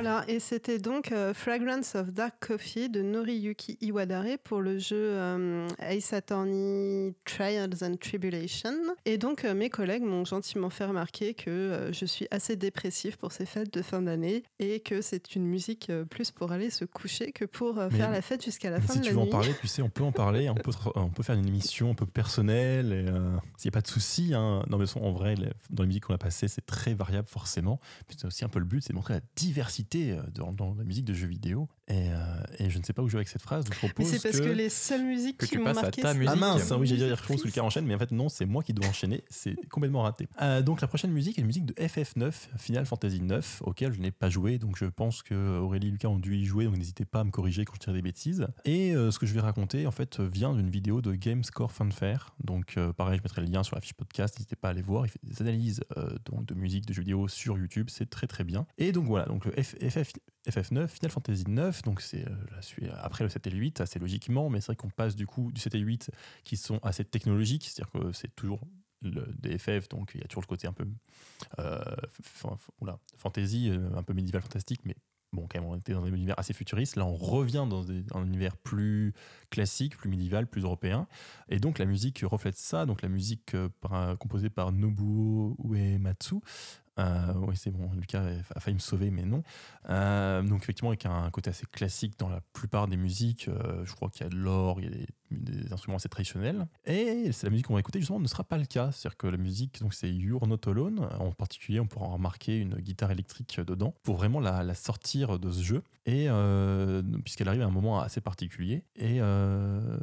Voilà, et c'était donc euh, Fragrance of Dark Coffee de Noriyuki Iwadare pour le jeu euh, Ace Attorney Trials and Tribulation. Et donc euh, mes collègues m'ont gentiment fait remarquer que euh, je suis assez dépressif pour ces fêtes de fin d'année et que c'est une musique euh, plus pour aller se coucher que pour euh, faire la fête jusqu'à la fin si de tu la veux en nuit. parler, tu sais, on peut en parler, on peut, on peut faire une émission un peu personnelle, s'il n'y a pas de souci. Hein. Non, mais en vrai, les- dans les musiques qu'on a passées, c'est très variable forcément. C'est aussi un peu le but, c'est de montrer la diversité euh, dans, dans la musique de jeux vidéo. Et, euh, et je ne sais pas où je vais avec cette phrase, je Mais propose c'est parce que... les seules musiques que qui tu m'ont passes à marqué, ta musique. Ah mince, oui, j'ai dit Musique quelque chose, triste. quelqu'un enchaîne, mais en fait non, c'est moi qui dois enchaîner, c'est complètement raté. Euh, donc la prochaine musique est une musique de FF9, Final Fantasy 9, auquel je n'ai pas joué, donc je pense que Aurélie et Lucas ont dû y jouer, donc n'hésitez pas à me corriger quand je dirai des bêtises. Et euh, ce que je vais raconter, en fait, vient d'une vidéo de Gamescore Fanfare, donc euh, pareil, je mettrai le lien sur la fiche podcast, n'hésitez pas à aller voir, il fait des analyses euh, donc, de musique, de jeux vidéo sur YouTube, c'est très très bien. Et donc voilà, donc le F- FF, FF9, Final Fantasy 9, donc c'est euh, après le 7 et le 8, assez logiquement, mais c'est vrai qu'on passe du coup du 7 et 8 qui sont assez technologiques, c'est-à-dire que c'est toujours le, des FF, donc il y a toujours le côté un peu euh, fantasy, euh, un peu médiéval fantastique, mais bon, quand même, on était dans un univers assez futuriste. Là, on revient dans un univers plus classique, plus médiéval, plus européen. Et donc, la musique reflète ça. Donc, la musique euh, par- composée par Nobuo Uematsu. Euh, oui, c'est bon, Lucas a failli me sauver, mais non. Euh, donc, effectivement, avec un côté assez classique dans la plupart des musiques. Euh, je crois qu'il y a de l'or, il y a des, des instruments assez traditionnels. Et c'est la musique qu'on va écouter, justement, ne sera pas le cas. C'est-à-dire que la musique, donc c'est You're Not Alone. En particulier, on pourra remarquer une guitare électrique dedans pour vraiment la, sortir de ce jeu. Et euh, puisqu'elle arrive à un moment assez particulier. Et euh,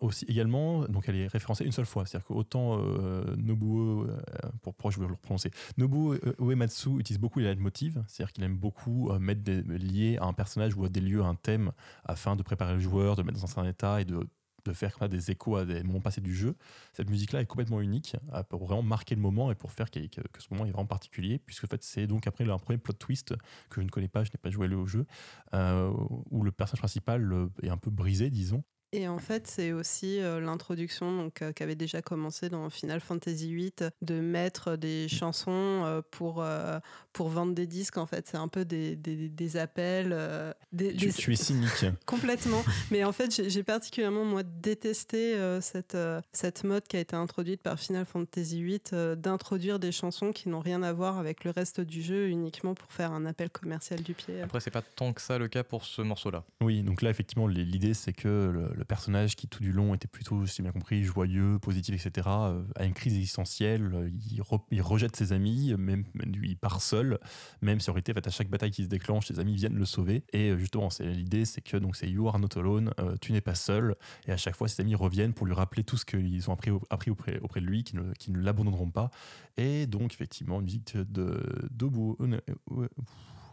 aussi également, donc elle est référencée une seule fois. C'est-à-dire qu'autant euh, Nobuo, euh, pour, pourquoi je vais le prononcer, Nobuo Uematsu utilise beaucoup les leitmotivs, c'est-à-dire qu'il aime beaucoup mettre des, liés à un personnage ou à des lieux, à un thème, afin de préparer le joueur, de mettre dans un état et de, de faire des échos à des moments passés du jeu. Cette musique-là est complètement unique pour vraiment marquer le moment et pour faire que, ce moment est vraiment particulier, puisque en fait, c'est donc après un premier plot twist que je ne connais pas, je n'ai pas joué au jeu, euh, où le personnage principal euh, est un peu brisé, disons. Et en fait, c'est aussi euh, l'introduction donc euh, qu'avait déjà commencé dans Final Fantasy VIII de mettre des chansons euh, pour, euh, pour vendre des disques. En fait, c'est un peu des, des, des appels. euh, des, Tu, des- tu es cynique. Complètement. Mais en fait, j'ai particulièrement, moi, détesté euh, cette, euh, cette mode qui a été introduite par Final Fantasy VIII euh, d'introduire des chansons qui n'ont rien à voir avec le reste du jeu uniquement pour faire un appel commercial du pied. Après, c'est pas tant que ça le cas pour ce morceau-là. Oui, donc là, effectivement, l'idée, c'est que le, le personnage qui, tout du long, était plutôt, si j'ai bien compris, joyeux, positif, etc., euh, a une crise existentielle. euh, Il, re- il rejette ses amis, même lui, il part seul, même si en réalité, à chaque bataille qui se déclenche, ses amis viennent le sauver. Et euh, justement, c'est l'idée, c'est que donc c'est You are not alone, euh, tu n'es pas seul. Et à chaque fois, ses amis reviennent pour lui rappeler tout ce qu'ils ont appris, appris auprès, auprès de lui, qui ne, qui ne l'abandonneront pas. Et donc, effectivement, une musique de Dobu. euh, euh,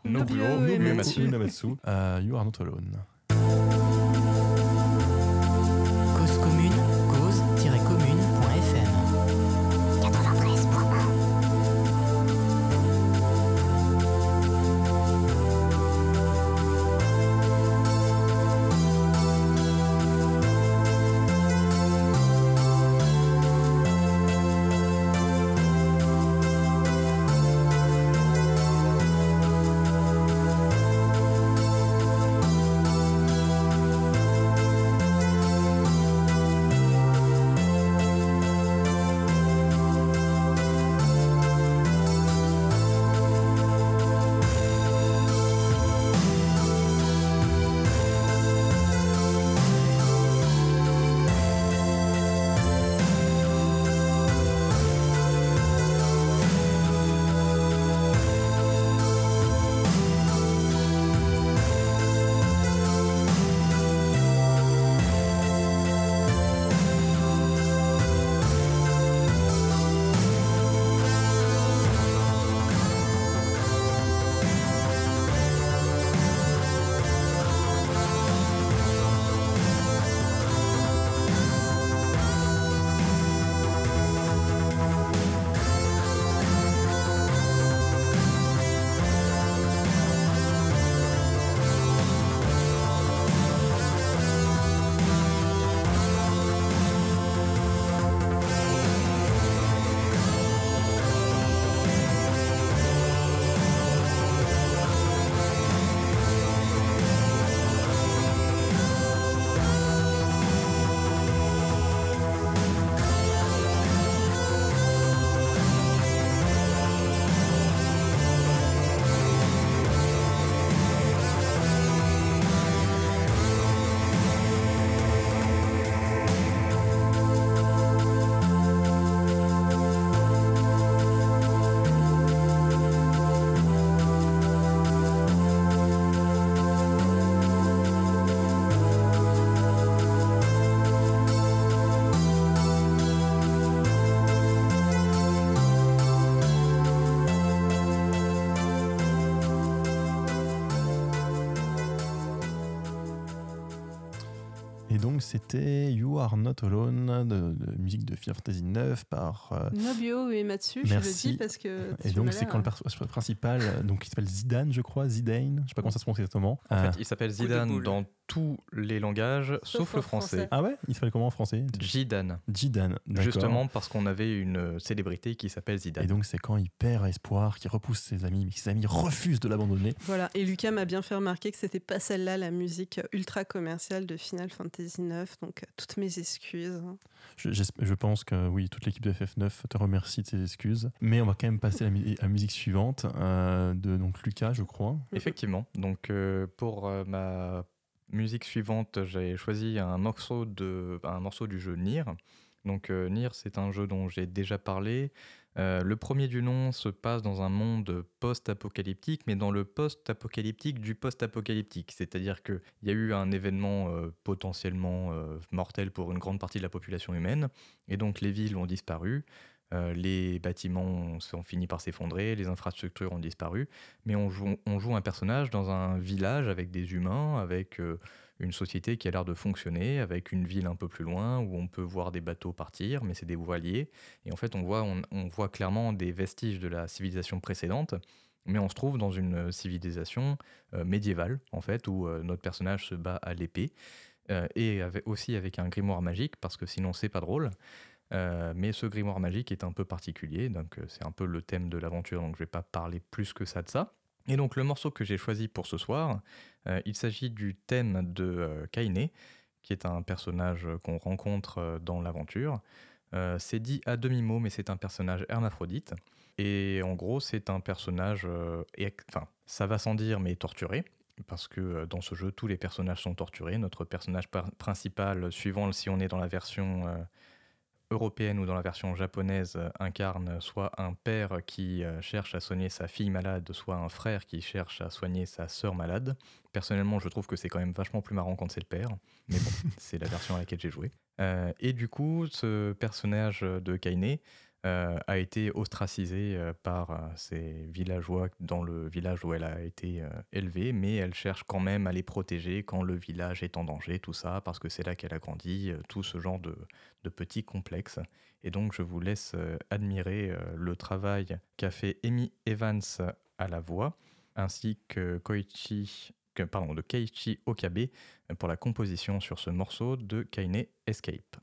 Nobuo Uematsu. Euh, You are not alone. C'était You Are Not Alone, de, de musique de Final Fantasy 9 par. euh, Nobio Uematsu, je le Merci. dis parce que. et donc, c'est quand le personnage principal, euh, donc, il s'appelle Zidane, je crois, Zidane, je sais pas comment ça se prononce exactement. En Euh, fait, il s'appelle Zidane dans tous les langages, sauf, au le français. français. ah ouais? Il s'appelle comment en français? Zidane. Zidane. Justement parce qu'on avait une célébrité qui s'appelle Zidane. Et donc, c'est quand il perd espoir, qu'il repousse ses amis, mais que ses amis refusent de l'abandonner. Voilà, et Lucas m'a bien fait remarquer que c'était pas celle-là la musique ultra commerciale de Final Fantasy Donc euh, toutes mes excuses. Je, pense que oui, toute l'équipe de FF9 te remercie de ses excuses. Mais on va quand même passer à la, mu- à la musique suivante euh, de donc Lucas, je crois. Effectivement. Donc euh, pour euh, ma musique suivante, j'ai choisi un morceau, de, un morceau du jeu Nier. Donc euh, Nier, c'est un jeu dont j'ai déjà parlé. Euh, le premier du nom se passe dans un monde post-apocalyptique, mais dans le post-apocalyptique du post-apocalyptique. C'est-à-dire qu'il y a eu un événement euh, potentiellement euh, mortel pour une grande partie de la population humaine, et donc les villes ont disparu. les bâtiments ont fini par s'effondrer, les infrastructures ont disparu, mais on joue, un personnage dans un village avec des humains, avec une société qui a l'air de fonctionner, avec une ville un peu plus loin où on peut voir des bateaux partir, mais c'est des voiliers. Et en fait, on voit, clairement des vestiges de la civilisation précédente, mais on se trouve dans une civilisation euh, médiévale, en fait, où euh, notre personnage se bat à l'épée, euh, et avec- aussi avec un grimoire magique, parce que sinon c'est pas drôle. Euh, mais ce grimoire magique est un peu particulier, donc euh, c'est un peu le thème de l'aventure, donc je vais pas parler plus que ça de ça. Et donc le morceau que j'ai choisi pour ce soir, euh, il s'agit du thème de euh, Kaine, qui est un personnage qu'on rencontre euh, dans l'aventure. C'est dit à demi-mot, mais c'est un personnage hermaphrodite. Et en gros, c'est un personnage, enfin, ça va sans dire, mais torturé. Parce que dans ce jeu, tous les personnages sont torturés. Notre personnage principal, suivant si on est dans la version européenne ou dans la version japonaise euh, incarne soit un père qui euh, cherche à soigner sa fille malade, soit un frère qui cherche à soigner sa sœur malade. Personnellement, je trouve que c'est quand même vachement plus marrant quand c'est le père, mais bon, c'est la version à laquelle j'ai joué. Euh, et du coup, ce personnage de Kaine a été ostracisé euh, par euh, ses villageois dans le village où elle a été euh, élevée, mais elle cherche quand même à les protéger quand le village est en danger, tout ça, parce que c'est là qu'elle a grandi, euh, tout ce genre de, petits complexes. Et donc, je vous laisse euh, admirer euh, le travail qu'a fait Amy Evans à la voix, ainsi que Koichi, pardon, de Keiichi Okabe euh, pour la composition sur ce morceau de Kaine Escape.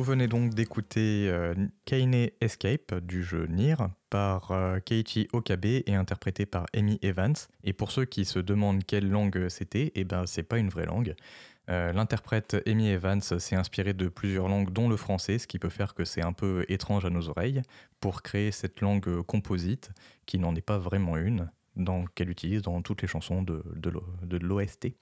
Vous venez donc d'écouter euh, Kaine Escape du jeu Nier par euh, Keiichi Okabe et interprété par Amy Evans. Et pour ceux qui se demandent quelle langue c'était, eh ben c'est pas une vraie langue. Euh, L'interprète Amy Evans s'est inspiré de plusieurs langues, dont le français, ce qui peut faire que c'est un peu étrange à nos oreilles, pour créer cette langue composite, qui n'en est pas vraiment une, qu'elle utilise dans toutes les chansons de, de l'OST.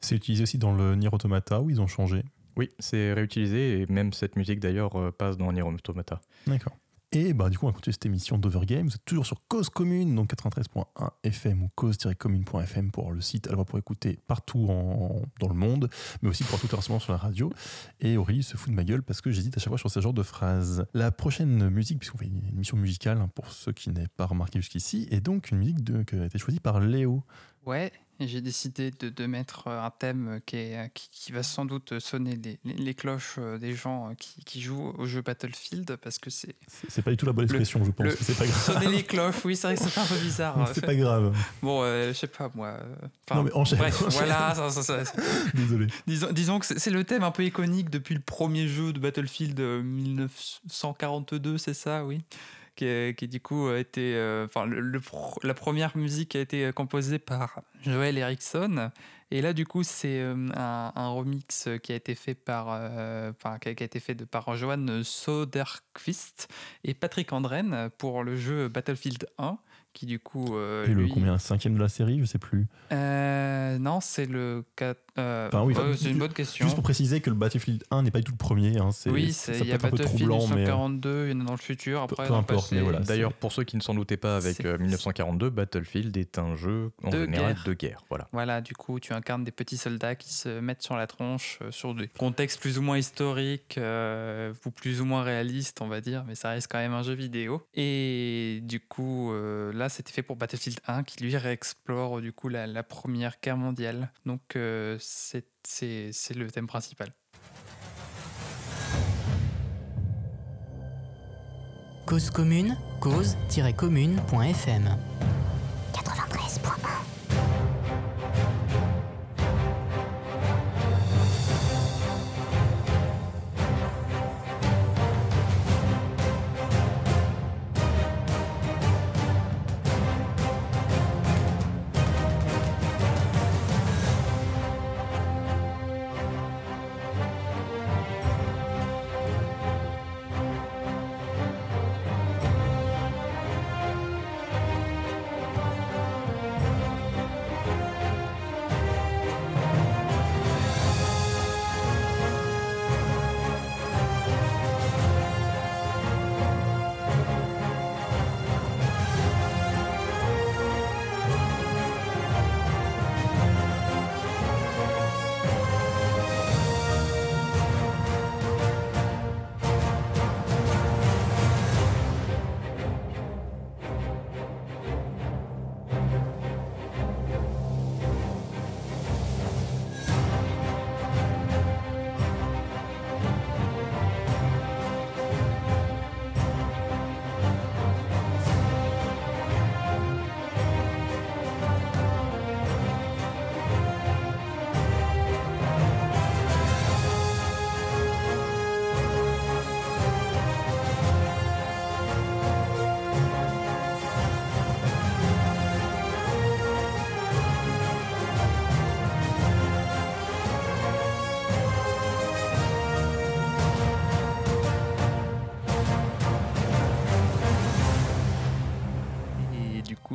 C'est utilisé aussi dans le Nier Automata où ils ont changé. Oui, c'est réutilisé, et même cette musique d'ailleurs euh, passe dans Nier Automata. D'accord. Et bah, du coup, on va continuer cette émission d'Overgame. Vous êtes toujours sur Cause Commune, donc 93.1 FM ou cause-commune.fm pour le site. Alors, pour écouter partout en- dans le monde, mais aussi pour tout l'enregistrement sur la radio. Et Aurélie se fout de ma gueule parce que j'hésite à chaque fois sur ce genre de phrase. La prochaine musique, puisqu'on fait une émission musicale hein, pour ceux qui n'aient pas remarqué jusqu'ici, est donc une musique qui a été choisie par Léo. Ouais, j'ai décidé de, de mettre euh, un thème qui, est, euh, qui, qui va sans doute sonner les, les- les cloches euh, des gens euh, qui, qui jouent au jeu Battlefield parce que c'est. C'est c'est pas du tout la bonne Le- expression, je pense. le- C'est pas grave. Sonner les cloches, oui, c'est vrai que fait un peu bizarre. C'est pas grave. Bon, euh, je sais pas moi. euh, enfin, Non, mais enchaîne, bref, enchaîne. voilà, ça- ça- ça- Désolé. disons, disons que c'est c'est le thème un peu iconique depuis le premier jeu de Battlefield euh, 1942, c'est ça, oui qui, du coup a été, euh, enfin la première musique a été composée par Joel Eriksson. Et là du coup c'est euh, un, remix qui a été fait par, euh, qui été fait de, par Johan Soderqvist et Patrick Andren pour le jeu Battlefield 1 qui du coup euh, Et le lui- combien Cinquième de la série, je sais plus. Euh, non c'est le 4 Enfin, oui, enfin, c'est une bonne question Juste pour préciser que le Battlefield 1 n'est pas du tout le premier. Hein, c'est- oui, ça c'est- peut il y a être un peu Battlefield troublant, mais. euh, 1942, il y en a dans le futur. Après, peu importe, mais voilà. D'ailleurs, pour ceux qui ne s'en doutaient pas avec C'est- euh, 1942, Battlefield est un jeu en De général guerre. de guerre. Voilà. Voilà, du coup, tu incarnes des petits soldats qui se mettent sur la tronche euh, sur des contextes plus ou moins historiques euh, ou plus ou moins réalistes, on va dire, mais ça reste quand même un jeu vidéo. Et du coup, euh, là, c'était fait pour Battlefield 1 qui lui réexplore du coup la, Première Guerre mondiale. Donc, euh, c'est le thème principal. Cause commune, cause-commune.fm.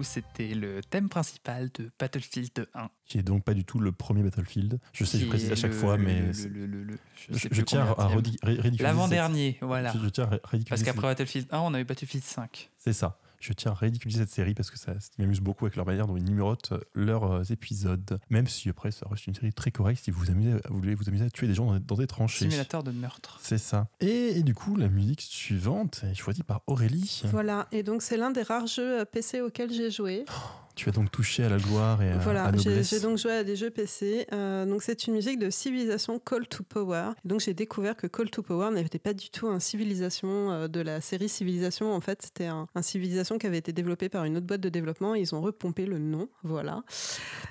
c'était le thème principal de Battlefield 1. Qui est donc pas du tout le premier Battlefield. Je sais, je précise à chaque le- fois, mais. le- le- je tiens à ridiculiser. L'avant-dernier, voilà. Je, je tiens à ridiculiser. Parce qu'après Battlefield 1, on a eu Battlefield 5. C'est ça. Je tiens à ridiculiser cette série parce que ça, ça m'amuse beaucoup avec leur manière dont ils numérotent euh, leurs euh, épisodes. Même si après, ça reste une série très correcte si vous, vous, amusez, vous voulez vous amuser à tuer des gens dans, dans des tranchées. Simulateur de meurtre. C'est ça. Et, et du coup, la musique suivante est choisie par Aurélie. Voilà, et donc c'est l'un des rares jeux euh, PC auxquels j'ai joué. Tu as donc touché à la gloire et à, Voilà, à noblesse. j'ai donc joué à des jeux PC. Euh, donc c'est une musique de civilisation Call to Power. Donc j'ai découvert que Call to Power n'était pas du tout un civilisation euh, de la série Civilisation. En fait, c'était un, un civilisation qui avait été développé par une autre boîte de développement. Et ils ont repompé le nom. Voilà.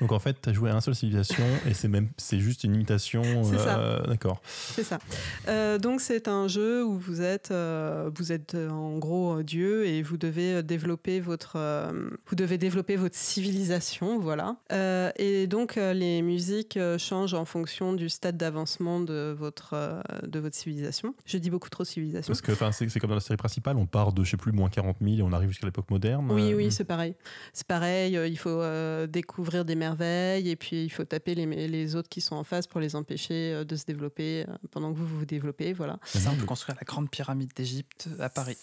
Donc en fait, tu as joué à un seul civilisation et c'est même c'est juste une imitation. C'est ça. euh, D'accord. C'est ça. Donc c'est un jeu où vous êtes, vous êtes en gros dieu et vous devez développer votre, vous devez développer votre civilisation, voilà. Euh, et donc euh, les musiques euh, changent en fonction du stade d'avancement de votre, euh, de votre civilisation. Je dis beaucoup trop civilisation. Parce que enfin, c'est comme dans la série principale, on part de je sais plus moins 40 000 et on arrive jusqu'à l'époque moderne. Oui, Euh, oui, c'est pareil. C'est pareil, euh, il faut euh, découvrir des merveilles et puis il faut taper les, les autres qui sont en face pour les empêcher euh, de se développer euh, pendant que vous vous développez, voilà. C'est ça, on peut construire la grande pyramide d'Égypte à Paris.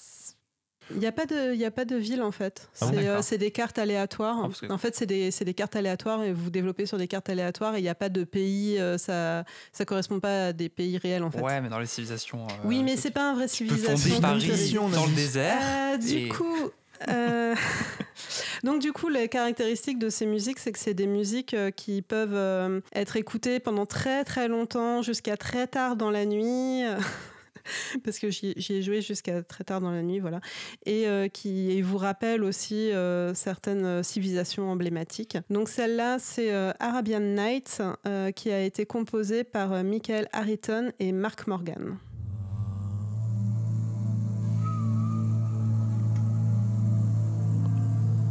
Il n'y a, pas de- il y a pas de ville en fait. Ah bon, euh, c'est des cartes aléatoires. Ah, que- En fait, c'est des, c'est des cartes aléatoires et vous développez sur des cartes aléatoires et il n'y a pas de pays. euh, ça ne correspond pas à des pays réels en fait. Ouais, mais dans les civilisations. euh, oui, mais c'est pas un vrai tu peux civilisation. Paris dans le désert. euh, du et- coup. euh, Donc du coup, les caractéristiques de ces musiques, c'est que c'est des musiques euh, qui peuvent euh, être écoutées pendant très très longtemps, jusqu'à très tard dans la nuit. Parce que j'y ai joué jusqu'à très tard dans la nuit, voilà. Et euh, qui et vous rappellent aussi euh, certaines euh, civilisations emblématiques. Donc celle-là, c'est euh, Arabian Nights, euh, qui a été composée par euh, Michael Harrington et Mark Morgan.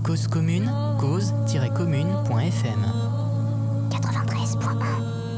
Cause commune, cause-commune.fm. 93.1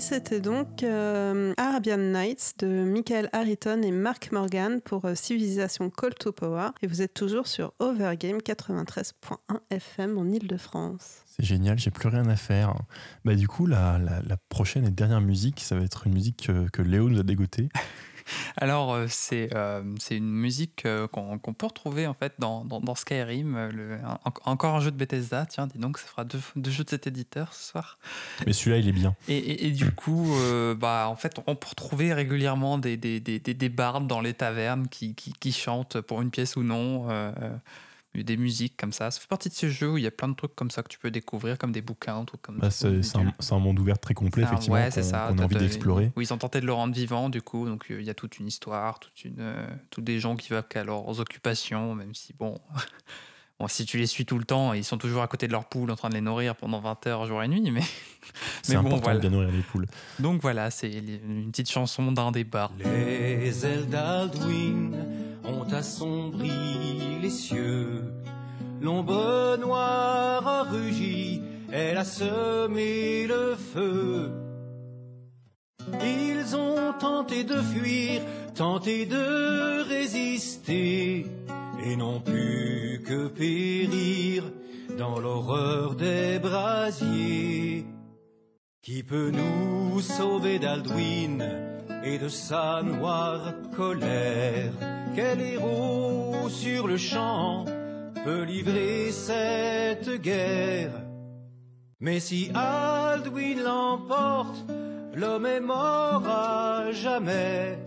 Et c'était donc euh, Arabian Nights de Michael Harrington et Mark Morgan pour euh, Civilisation Call to Power. Et vous êtes toujours sur Overgame 93.1 FM en Ile-de-France. C'est génial, j'ai plus rien à faire. Bah, du coup, la, la- prochaine et dernière musique, ça va être une musique que, que Léo nous a dégoté. Alors, euh, c'est euh, c'est une musique euh, qu'on peut retrouver en fait dans, dans, dans Skyrim. le- un- encore un jeu de Bethesda, tiens, dis donc, ça fera deux, deux jeux de cet éditeur ce soir. Mais celui-là, il est bien. Et, et- et du coup, euh, bah, en fait, on peut retrouver régulièrement des, des, des, des, des bardes dans les tavernes qui, qui, qui chantent pour une pièce ou non. euh, des musiques comme ça. Ça fait partie de ces jeux où il y a plein de trucs comme ça que tu peux découvrir, comme des bouquins, trucs comme Bah, ça. c'est un, monde ouvert très complet, effectivement, ouais, c'est qu'on ça. qu'on a envie de- d'explorer. Oui, ils ont tenté de le rendre vivant, du coup. Donc, euh, il y a toute une histoire, toute une, euh, tous des gens qui vaquent à leurs occupations, même si, bon, bon, si tu les suis tout le temps, ils sont toujours à côté de leur poule en train de les nourrir pendant 20 heures, jour et nuit. Mais, C'est mais bon, important voilà. de bien nourrir les poules. Donc, voilà, c'est une petite chanson d'un des bars. Les ailes ont assombri les cieux. L'ombre noire a rugi, elle a semé le feu. Ils ont tenté de fuir, tenté de résister, et n'ont pu que périr dans l'horreur des brasiers. Qui peut nous sauver d'Aldwin et de sa noire colère? Quel héros sur le champ peut livrer cette guerre Mais si Aldwin l'emporte, l'homme est mort à jamais,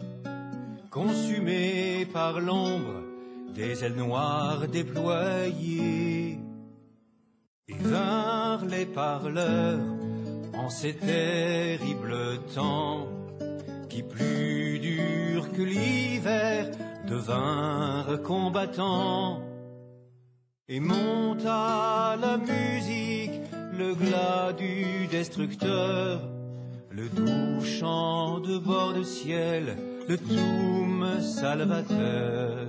consumé par l'ombre des ailes noires déployées. Et vinrent les parleurs en ces terribles temps qui plus durs que l'hiver devinrent combattants. Et monta la musique, le glas du destructeur, le doux chant de bord de ciel, le toum salvateur.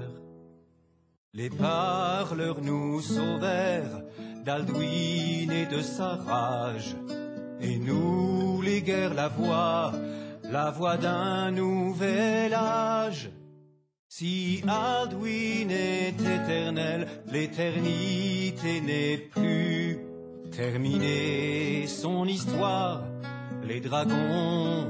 Les parleurs nous sauvèrent d'Aldwin et de sa rage. Et nous léguèrent la voix, la voix d'un nouvel âge. Si Aldwin est éternel, l'éternité n'est plus terminée. Son histoire, les dragons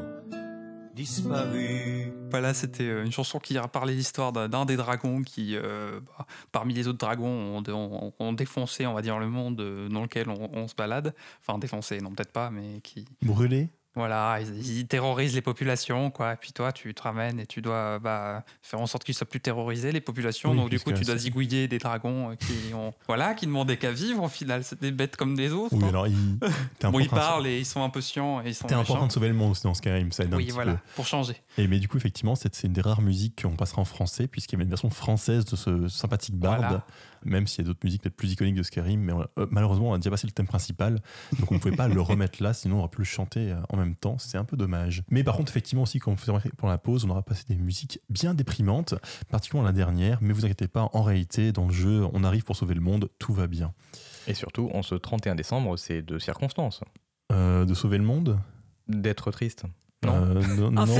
disparus. Voilà, c'était euh, une chanson qui parlait l'histoire d'un des dragons qui, euh, bah, parmi les autres dragons, ont, ont- ont défoncé, on va dire, le monde euh, dans lequel on, on se balade. Enfin, défoncé, non, peut-être pas, mais qui. Brûlé Voilà, ils, ils terrorisent les populations, quoi. Et puis toi, tu te ramènes et tu dois bah, faire en sorte qu'ils soient plus terrorisés, les populations. Oui, Donc, du coup, tu dois zigouiller des dragons euh, qui ont. Voilà, qui demandaient qu'à vivre, au final. C'est des bêtes comme des autres. Oui, hein. alors, un Bon, ils de- parlent et ils sont ils un peu en train méchants. de sauver le monde aussi dans Skyrim, ça aide un Oui, petit voilà, peu. pour changer. Et mais du coup, effectivement, c'est c'est une des rares musiques qu'on passera en français, puisqu'il y avait une version française de ce sympathique barde, Voilà. Même s'il y a d'autres musiques peut-être plus iconiques de Skyrim, mais on- euh, malheureusement, on a déjà passé le thème principal, donc on ne pouvait pas le remettre là, sinon on aurait pu le chanter euh, en même temps, c'est un peu dommage. Mais par contre, effectivement, aussi, quand on faisait pour la pause, on aura passé des musiques bien déprimantes, particulièrement la dernière, mais vous inquiétez pas, en réalité, dans le jeu, on arrive pour sauver le monde, tout va bien. Et surtout, en ce 31 décembre, c'est de circonstance Euh, de sauver le monde? D'être triste. Non Euh, non, En fait,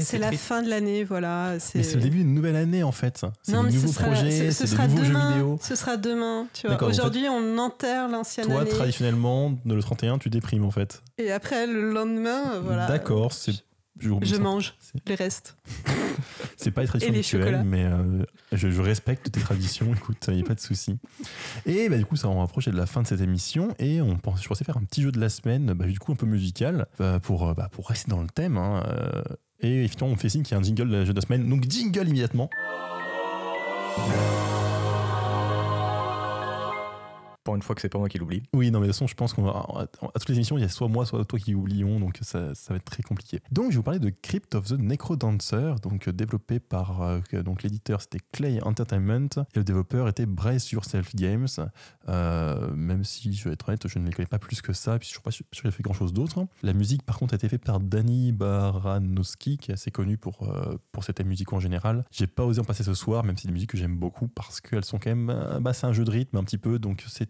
c'est la fin de l'année, voilà. mais c'est le début d'une nouvelle année en fait. C'est Non, des mais ce nouveaux sera, projets, ce- ce c'est des sera nouveaux demain. jeux vidéo. Ce sera demain. Tu vois. Aujourd'hui, on enterre l'ancienne Toi, année. traditionnellement, le 31, tu déprimes en fait. Et après, le lendemain, voilà. D'accord, c'est. Je, Je mange les restes. C'est pas une tradition mais euh, je, je respecte tes traditions, écoute, il n'y a pas de souci. Et bah, du coup, ça on va approcher de la fin de cette émission et on pense, je pensais faire un petit jeu de la semaine, bah, du coup un peu musical, euh, pour, euh, bah, pour rester dans le thème. hein, euh, et effectivement, on fait signe qu'il y a un jingle de jeu de la semaine, donc jingle immédiatement. Pour une fois que c'est pas moi qui l'oublie. Oui, non, mais de toute façon, je pense qu'on va. À toutes les émissions, il y a soit moi, soit toi qui oublions, donc ça, ça va être très compliqué. Donc, je vais vous parler de Crypt of the Necrodancer, donc euh, développé par. euh, donc, l'éditeur, c'était Clay Entertainment, et le développeur était Brace Yourself Games, euh, même si, je vais être honnête, je ne les connais pas plus que ça, puis je ne suis pas sûr qu'il a fait grand chose d'autre. La musique, par contre, a été faite par Danny Baranowski, qui est assez connu pour, euh, pour cette musique en général. J'ai pas osé en passer ce soir, même si c'est des musiques que j'aime beaucoup, parce qu'elles sont quand même. bah, c'est un jeu de rythme un petit peu, donc c'est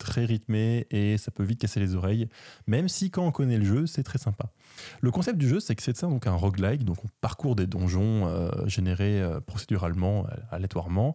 très rythmé et ça peut vite casser les oreilles, même si quand on connaît le jeu, c'est très sympa. Le concept du jeu, c'est que c'est donc un roguelike, donc on parcourt des donjons euh, générés euh, procéduralement, euh, aléatoirement,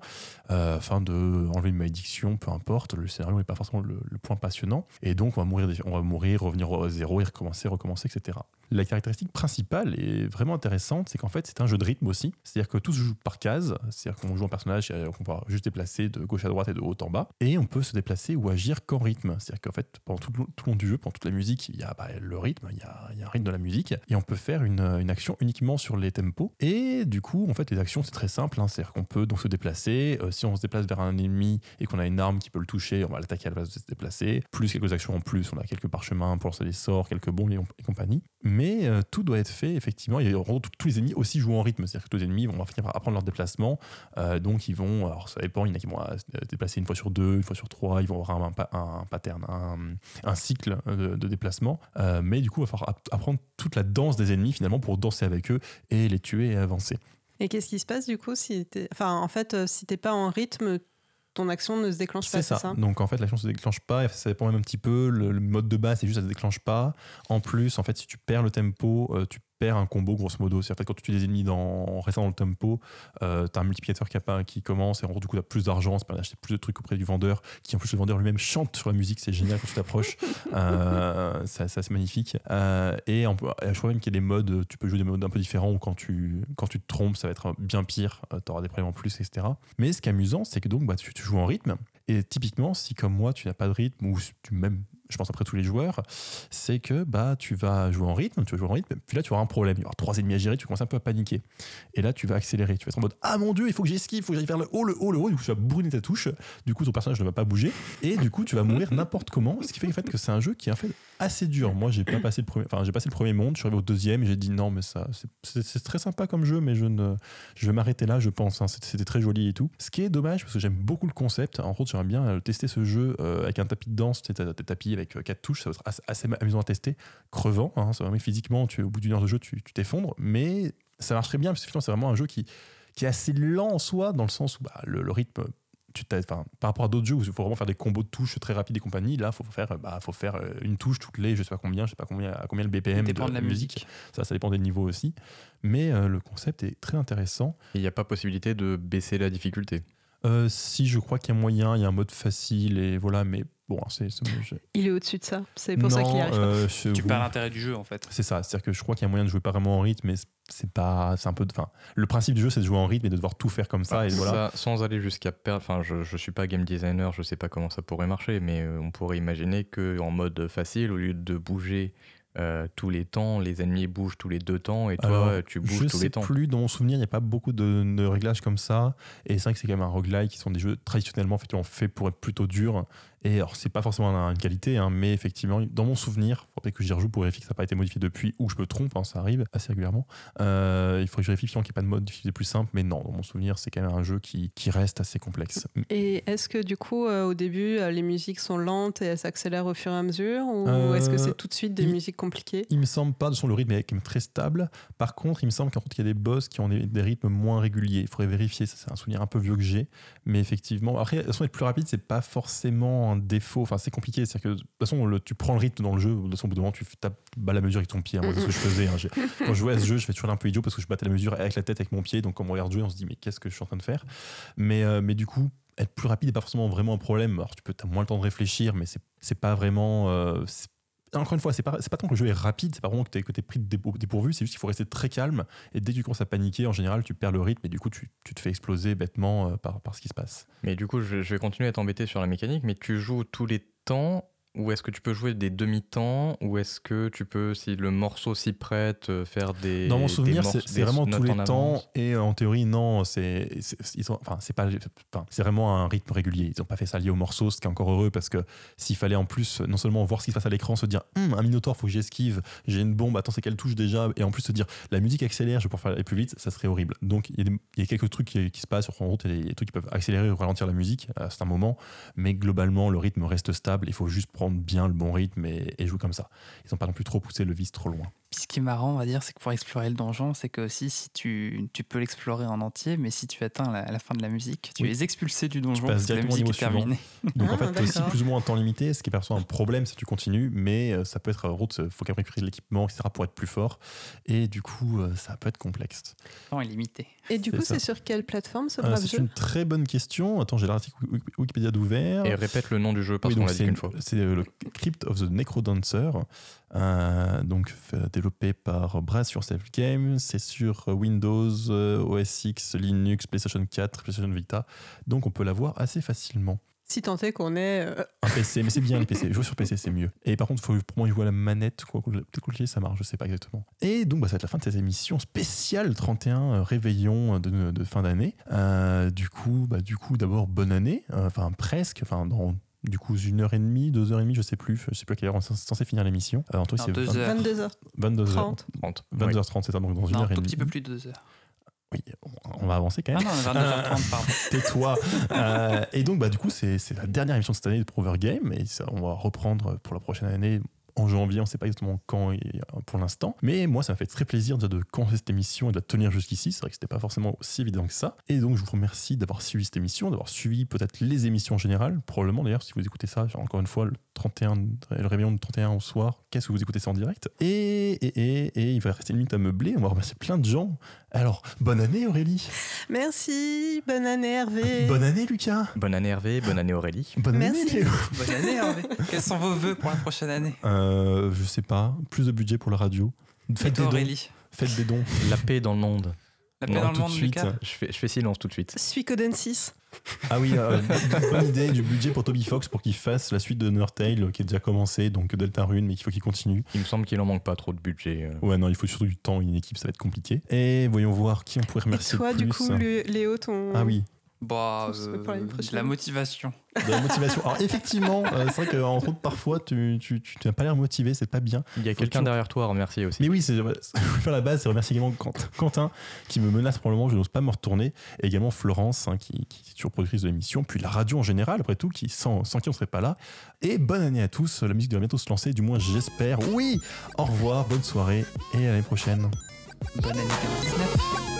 afin de enlever une malédiction, peu importe, le scénario n'est pas forcément le, point passionnant, et donc on va mourir, on va mourir, revenir à zéro et recommencer, recommencer, etc. La caractéristique principale et vraiment intéressante, c'est qu'en fait, c'est un jeu de rythme aussi. C'est-à-dire que tout se joue par case. C'est-à-dire qu'on joue un personnage qu'on va juste déplacer de gauche à droite et de haut en bas. Et on peut se déplacer ou agir qu'en rythme. C'est-à-dire qu'en fait, pendant tout le, long- du jeu, pendant toute la musique, il y a bah, le rythme, il y a, il y a un rythme de la musique. Et on peut faire une, une action uniquement sur les tempos. Et du coup, en fait, les actions, c'est très simple. hein. C'est-à-dire qu'on peut donc se déplacer. Euh, si on se déplace vers un ennemi et qu'on a une arme qui peut le toucher, on va l'attaquer à la place de se déplacer. Plus quelques actions en plus. On a quelques parchemins pour lancer des sorts, quelques bombes et, compagnie. Mais euh, tout doit être fait, effectivement. Et en gros, tous- les ennemis aussi jouent en rythme. C'est-à-dire que tous les ennemis vont finir par apprendre leur déplacement. Euh, donc, ils vont, alors ça dépend, il y en a qui vont se déplacer une fois sur deux, une fois sur trois. Ils vont avoir un, un pattern, un, un cycle de, de déplacement. Euh, mais du coup, il va falloir app- apprendre toute la danse des ennemis, finalement, pour danser avec eux et les tuer et avancer. Et qu'est-ce qui se passe du coup si t'es... Enfin, en fait, euh, si t'es pas en rythme, ton action ne se déclenche pas, C'est c'est ça. Donc en fait, l'action se déclenche pas. Ça dépend même un petit peu. Le, le mode de base, c'est juste ça se déclenche pas. En plus, en fait, si tu perds le tempo, euh, tu perds un combo grosso modo. C'est en fait quand tu tues des ennemis dans, en restant dans le tempo, euh, tu as un multiplicateur qui, appa- qui commence et en gros, du coup, tu as plus d'argent, c'est pas d'acheter plus de trucs auprès du vendeur. Qui en plus, le vendeur lui-même chante sur la musique. C'est génial quand tu t'approches. euh, c'est c'est assez magnifique. Euh, et en- je crois même qu'il y a des modes, tu peux jouer des modes un peu différents où quand tu, quand tu te trompes, ça va être bien pire. tu auras des problèmes en plus, etc. Mais ce qui est amusant, c'est que donc bah, tu, tu joues en rythme. Et typiquement, si comme moi, tu n'as pas de rythme, ou tu même, je pense après tous les joueurs, c'est que bah, tu vas jouer en rythme, tu vas jouer en rythme, puis là tu auras un problème. Il y aura trois ennemis à gérer, tu commences un peu à paniquer. Et là, tu vas accélérer. Tu vas être en mode Ah mon dieu, il faut que j'esquive, il faut que j'aille vers le haut, le haut, le haut. Du coup, tu vas brûler ta touche. Du coup, ton personnage ne va pas bouger. Et du coup, tu vas mourir n'importe comment. Ce qui fait en fait, que c'est un jeu qui est en fait assez dur. Moi, j'ai pas passé le premier, enfin, j'ai passé le premier monde, je suis arrivé au deuxième et j'ai dit non, mais ça, c'est- très sympa comme jeu, mais je ne, je vais m'arrêter là, je pense. hein. C'était très joli et tout. Ce qui est dommage parce que j'aime beaucoup le concept. En gros, j'aimerais bien euh, tester ce jeu euh, avec un tapis de danse, tapis avec euh, quatre touches, ça va être assez, assez amusant à tester, crevant. Hein, c'est vraiment physiquement, tu, au bout d'une heure de jeu, tu t'effondres, mais ça marcherait bien parce que finalement, c'est vraiment un jeu qui, qui est assez lent en soi, dans le sens où bah, le, le rythme. Tu t'as- enfin, par rapport à d'autres jeux où il faut vraiment faire des combos de touches très rapides et compagnie, là, il faut faire, bah, faut faire euh, une touche toutes les, je sais pas combien, je sais pas combien, à combien le BPM Ça dépend de la musique. musique. Ça, ça dépend des niveaux aussi. Mais euh, le concept est très intéressant. Il n'y a pas possibilité de baisser la difficulté. Euh, si je crois qu'il y a moyen, il y a un mode facile et voilà, mais bon, c'est. c'est- je- Il est au-dessus de ça. C'est pour ça qu'il y arrive euh, je- Tu perds l'intérêt du jeu en fait. C'est ça, c'est-à-dire que je crois qu'il y a moyen de jouer pas vraiment en rythme, mais c'est pas, c'est un peu, de- enfin, le principe du jeu c'est de jouer en rythme et de devoir tout faire comme ça et voilà. Ça, sans aller jusqu'à perdre. Enfin, je, je suis pas game designer, je sais pas comment ça pourrait marcher, mais euh, on pourrait imaginer que en mode facile, au lieu de bouger euh, tous les temps, les ennemis bougent tous les deux temps et toi Alors, tu bouges je tous sais les temps. plus, dans mon souvenir, il n'y a pas beaucoup de, de réglages comme ça. Et c'est vrai que c'est quand même un roguelike qui sont des jeux traditionnellement faits pour être plutôt durs. Et alors, c'est pas forcément une qualité, hein, mais effectivement, dans mon souvenir, il faudrait que j'y rejoue pour vérifier que ça n'a pas été modifié depuis, ou je me trompe, hein, ça arrive assez régulièrement. Euh, il faudrait que je vérifie qu'il n'y ait pas de mode plus simple, mais non, dans mon souvenir, c'est quand même un jeu qui, qui reste assez complexe. Et est-ce que du coup, euh, au début, euh, les musiques sont lentes et elles s'accélèrent au fur et à mesure Ou Euh, est-ce que c'est tout de suite des il- musiques compliquées? Il me semble pas, de toute façon, le rythme est quand même très stable. Par contre, il me semble qu'en fait, il y a des boss qui ont des, des rythmes moins réguliers. Il faudrait vérifier, ça c'est un souvenir un peu vieux que j'ai. Mais effectivement, après, de toute façon, être plus rapide, c'est pas forcément défaut. Enfin, c'est compliqué. C'est-à-dire que de toute façon, le- tu prends le rythme dans le jeu. De toute façon, au bout d'un moment, tu tapes bas la mesure avec ton pied. hein. Moi, c'est ce que je faisais. hein. Quand je jouais à ce jeu, je fais toujours un peu idiot parce que je battais la mesure avec la tête, avec mon pied. Donc, quand on regarde jouer, on se dit, mais qu'est-ce que je suis en train de faire? Mais, euh, mais du coup, être plus rapide n'est pas forcément vraiment un problème. Alors, tu peux, as moins le temps de réfléchir, mais c'est pas vraiment. euh, encore une fois, c'est pas, pas tant que le jeu est rapide, c'est pas vraiment que tu es, pris de dépo- dépourvu, c'est juste qu'il faut rester très calme. Et dès que tu commences à paniquer, en général, tu perds le rythme et du coup, tu, tu te fais exploser bêtement euh, par, par ce qui se passe. Mais du coup, je, je vais continuer à t'embêter sur la mécanique, mais tu joues tous les temps ou est-ce que tu peux jouer des demi-temps ou est-ce que tu peux, si le morceau s'y prête, euh, faire des. Dans mon souvenir, c'est vraiment tous les temps et euh, en théorie, non, c'est enfin, c'est pas, enfin, c'est vraiment un rythme régulier. Ils n'ont pas fait ça lié au morceau, ce qui est encore heureux parce que s'il fallait en plus non seulement voir ce qui se passe à l'écran, se dire Hum, un minotaure, faut que j'esquive, j'ai une bombe, attends, c'est qu'elle touche déjà, et en plus se dire la musique accélère, je vais pouvoir faire aller plus vite, ça serait horrible. Donc il y, a y quelques trucs qui, qui se passent sur en route, a des trucs qui peuvent accélérer ou ralentir la musique à certains moments, mais globalement le rythme reste stable. Il faut juste prendre bien le bon rythme et, et jouer comme ça. Ils n'ont pas non plus trop poussé le vice trop loin. Puis ce qui est marrant, on va dire, c'est que pour explorer le donjon, c'est que aussi, si tu, tu peux l'explorer en entier, mais si tu atteins la, la fin de la musique, tu Oui. es expulsé du donjon parce que la directement au musique niveau est terminée. Donc en Ah, fait, t'as aussi plus ou moins un temps limité, ce qui est parfois un problème si tu continues, mais euh, ça peut être, en route, il faut quand même récupérer de l'équipement, etc. pour être plus fort. Et du coup, euh, ça peut être complexe. Le temps est limité. Et du c'est coup, c'est sur quelle plateforme ce Euh, c'est une très bonne question. Attends, j'ai l'article Wik- Wikipédia d'ouvert. Et répète le nom du jeu parce Oui, qu'on donc l'a dit c'est qu'une une- fois. C'est euh, le Crypt of the Necrodancer, euh, donc développé par Brass Yourself Games. C'est sur Windows, euh, OS X, Linux, PlayStation 4, PlayStation Vita. Donc on peut l'avoir assez facilement. Si tant est qu'on est. euh, Un PC, mais c'est bien les PC. Jouer sur PC, c'est mieux. Et par contre, faut pour moi jouer à la manette. Quoi, peut-être que ça marche, je sais pas exactement. Et donc, bah, ça va être la fin de cette émission spéciale 31 euh, réveillon de, de fin d'année. Euh, du coup, bah, du coup, d'abord bonne année. Enfin presque. Enfin dans du coup une heure et demie, deux heures et demie, je sais plus. Je sais plus à quelle heure on est censé finir l'émission. Euh, Antoine, Dans c'est deux 20 heures. 22h30. 22 heures. 30. 22h30, c'est ça. Donc dans une Non, heure un et tout demie. petit peu plus de deux heures. Oui, on- va avancer quand Ah même. non, 22h30, pardon. Tais-toi. Euh, et donc, bah, du coup, c'est c'est la dernière émission de cette année de Prover Game. Et ça, on va reprendre pour la prochaine année en janvier. On ne sait pas exactement quand et, pour l'instant. Mais moi, ça m'a fait très plaisir déjà de commencer cette émission et de la tenir jusqu'ici. C'est vrai que c'était pas forcément aussi évident que ça. Et donc, je vous remercie d'avoir suivi cette émission, d'avoir suivi peut-être les émissions en général. Probablement, d'ailleurs, si vous écoutez ça, encore une fois, 31, le réveillon de 31 au soir, qu'est-ce que vous écoutez ça en direct? Et, et, et, et il va rester une minute à meubler. On va remercier plein de gens. Alors, bonne année, Aurélie. Merci, bonne année Hervé. Bonne année, Lucas. Bonne année Hervé, bonne année Aurélie. Bonne Merci. année, Léo. Bonne année, Hervé. Quels sont vos vœux pour la prochaine année? Euh, je sais pas, plus de budget pour la radio. Faites des dons. Aurélie? Faites des dons. La paix dans le monde. Non, dans le tout de monde, suite. Je fais, je fais silence tout de suite. Suikoden 6. Ah oui, euh, bonne idée du budget pour Toby Fox pour qu'il fasse la suite de Nurtail euh, qui est déjà commencé, donc Deltarune, mais qu'il faut qu'il continue. Il me semble qu'il en manque pas trop de budget. euh. Ouais, non, il faut surtout du temps, une équipe, ça va être compliqué. Et voyons voir qui on pourrait Et remercier toi, le du plus. coup, Lé- Léo, ton. Ah oui, Bah, euh, de la motivation. de la motivation. Alors effectivement, euh, c'est vrai qu'entre autres, parfois, tu, tu, tu, tu n'as pas l'air motivé, c'est pas bien. Il y a quelqu'un derrière toi à remercier aussi. Mais oui, c'est, je vais faire la base, c'est remercier également Quentin, qui me menace pour le moment, je n'ose pas me retourner, et également Florence, hein, qui, qui est toujours productrice de l'émission, puis la radio en général, après tout, qui, sans, sans qui on serait pas là. Et bonne année à tous, la musique doit bientôt se lancer, du moins j'espère. Oui, au revoir, bonne soirée, et à l'année prochaine. Bonne année 2019.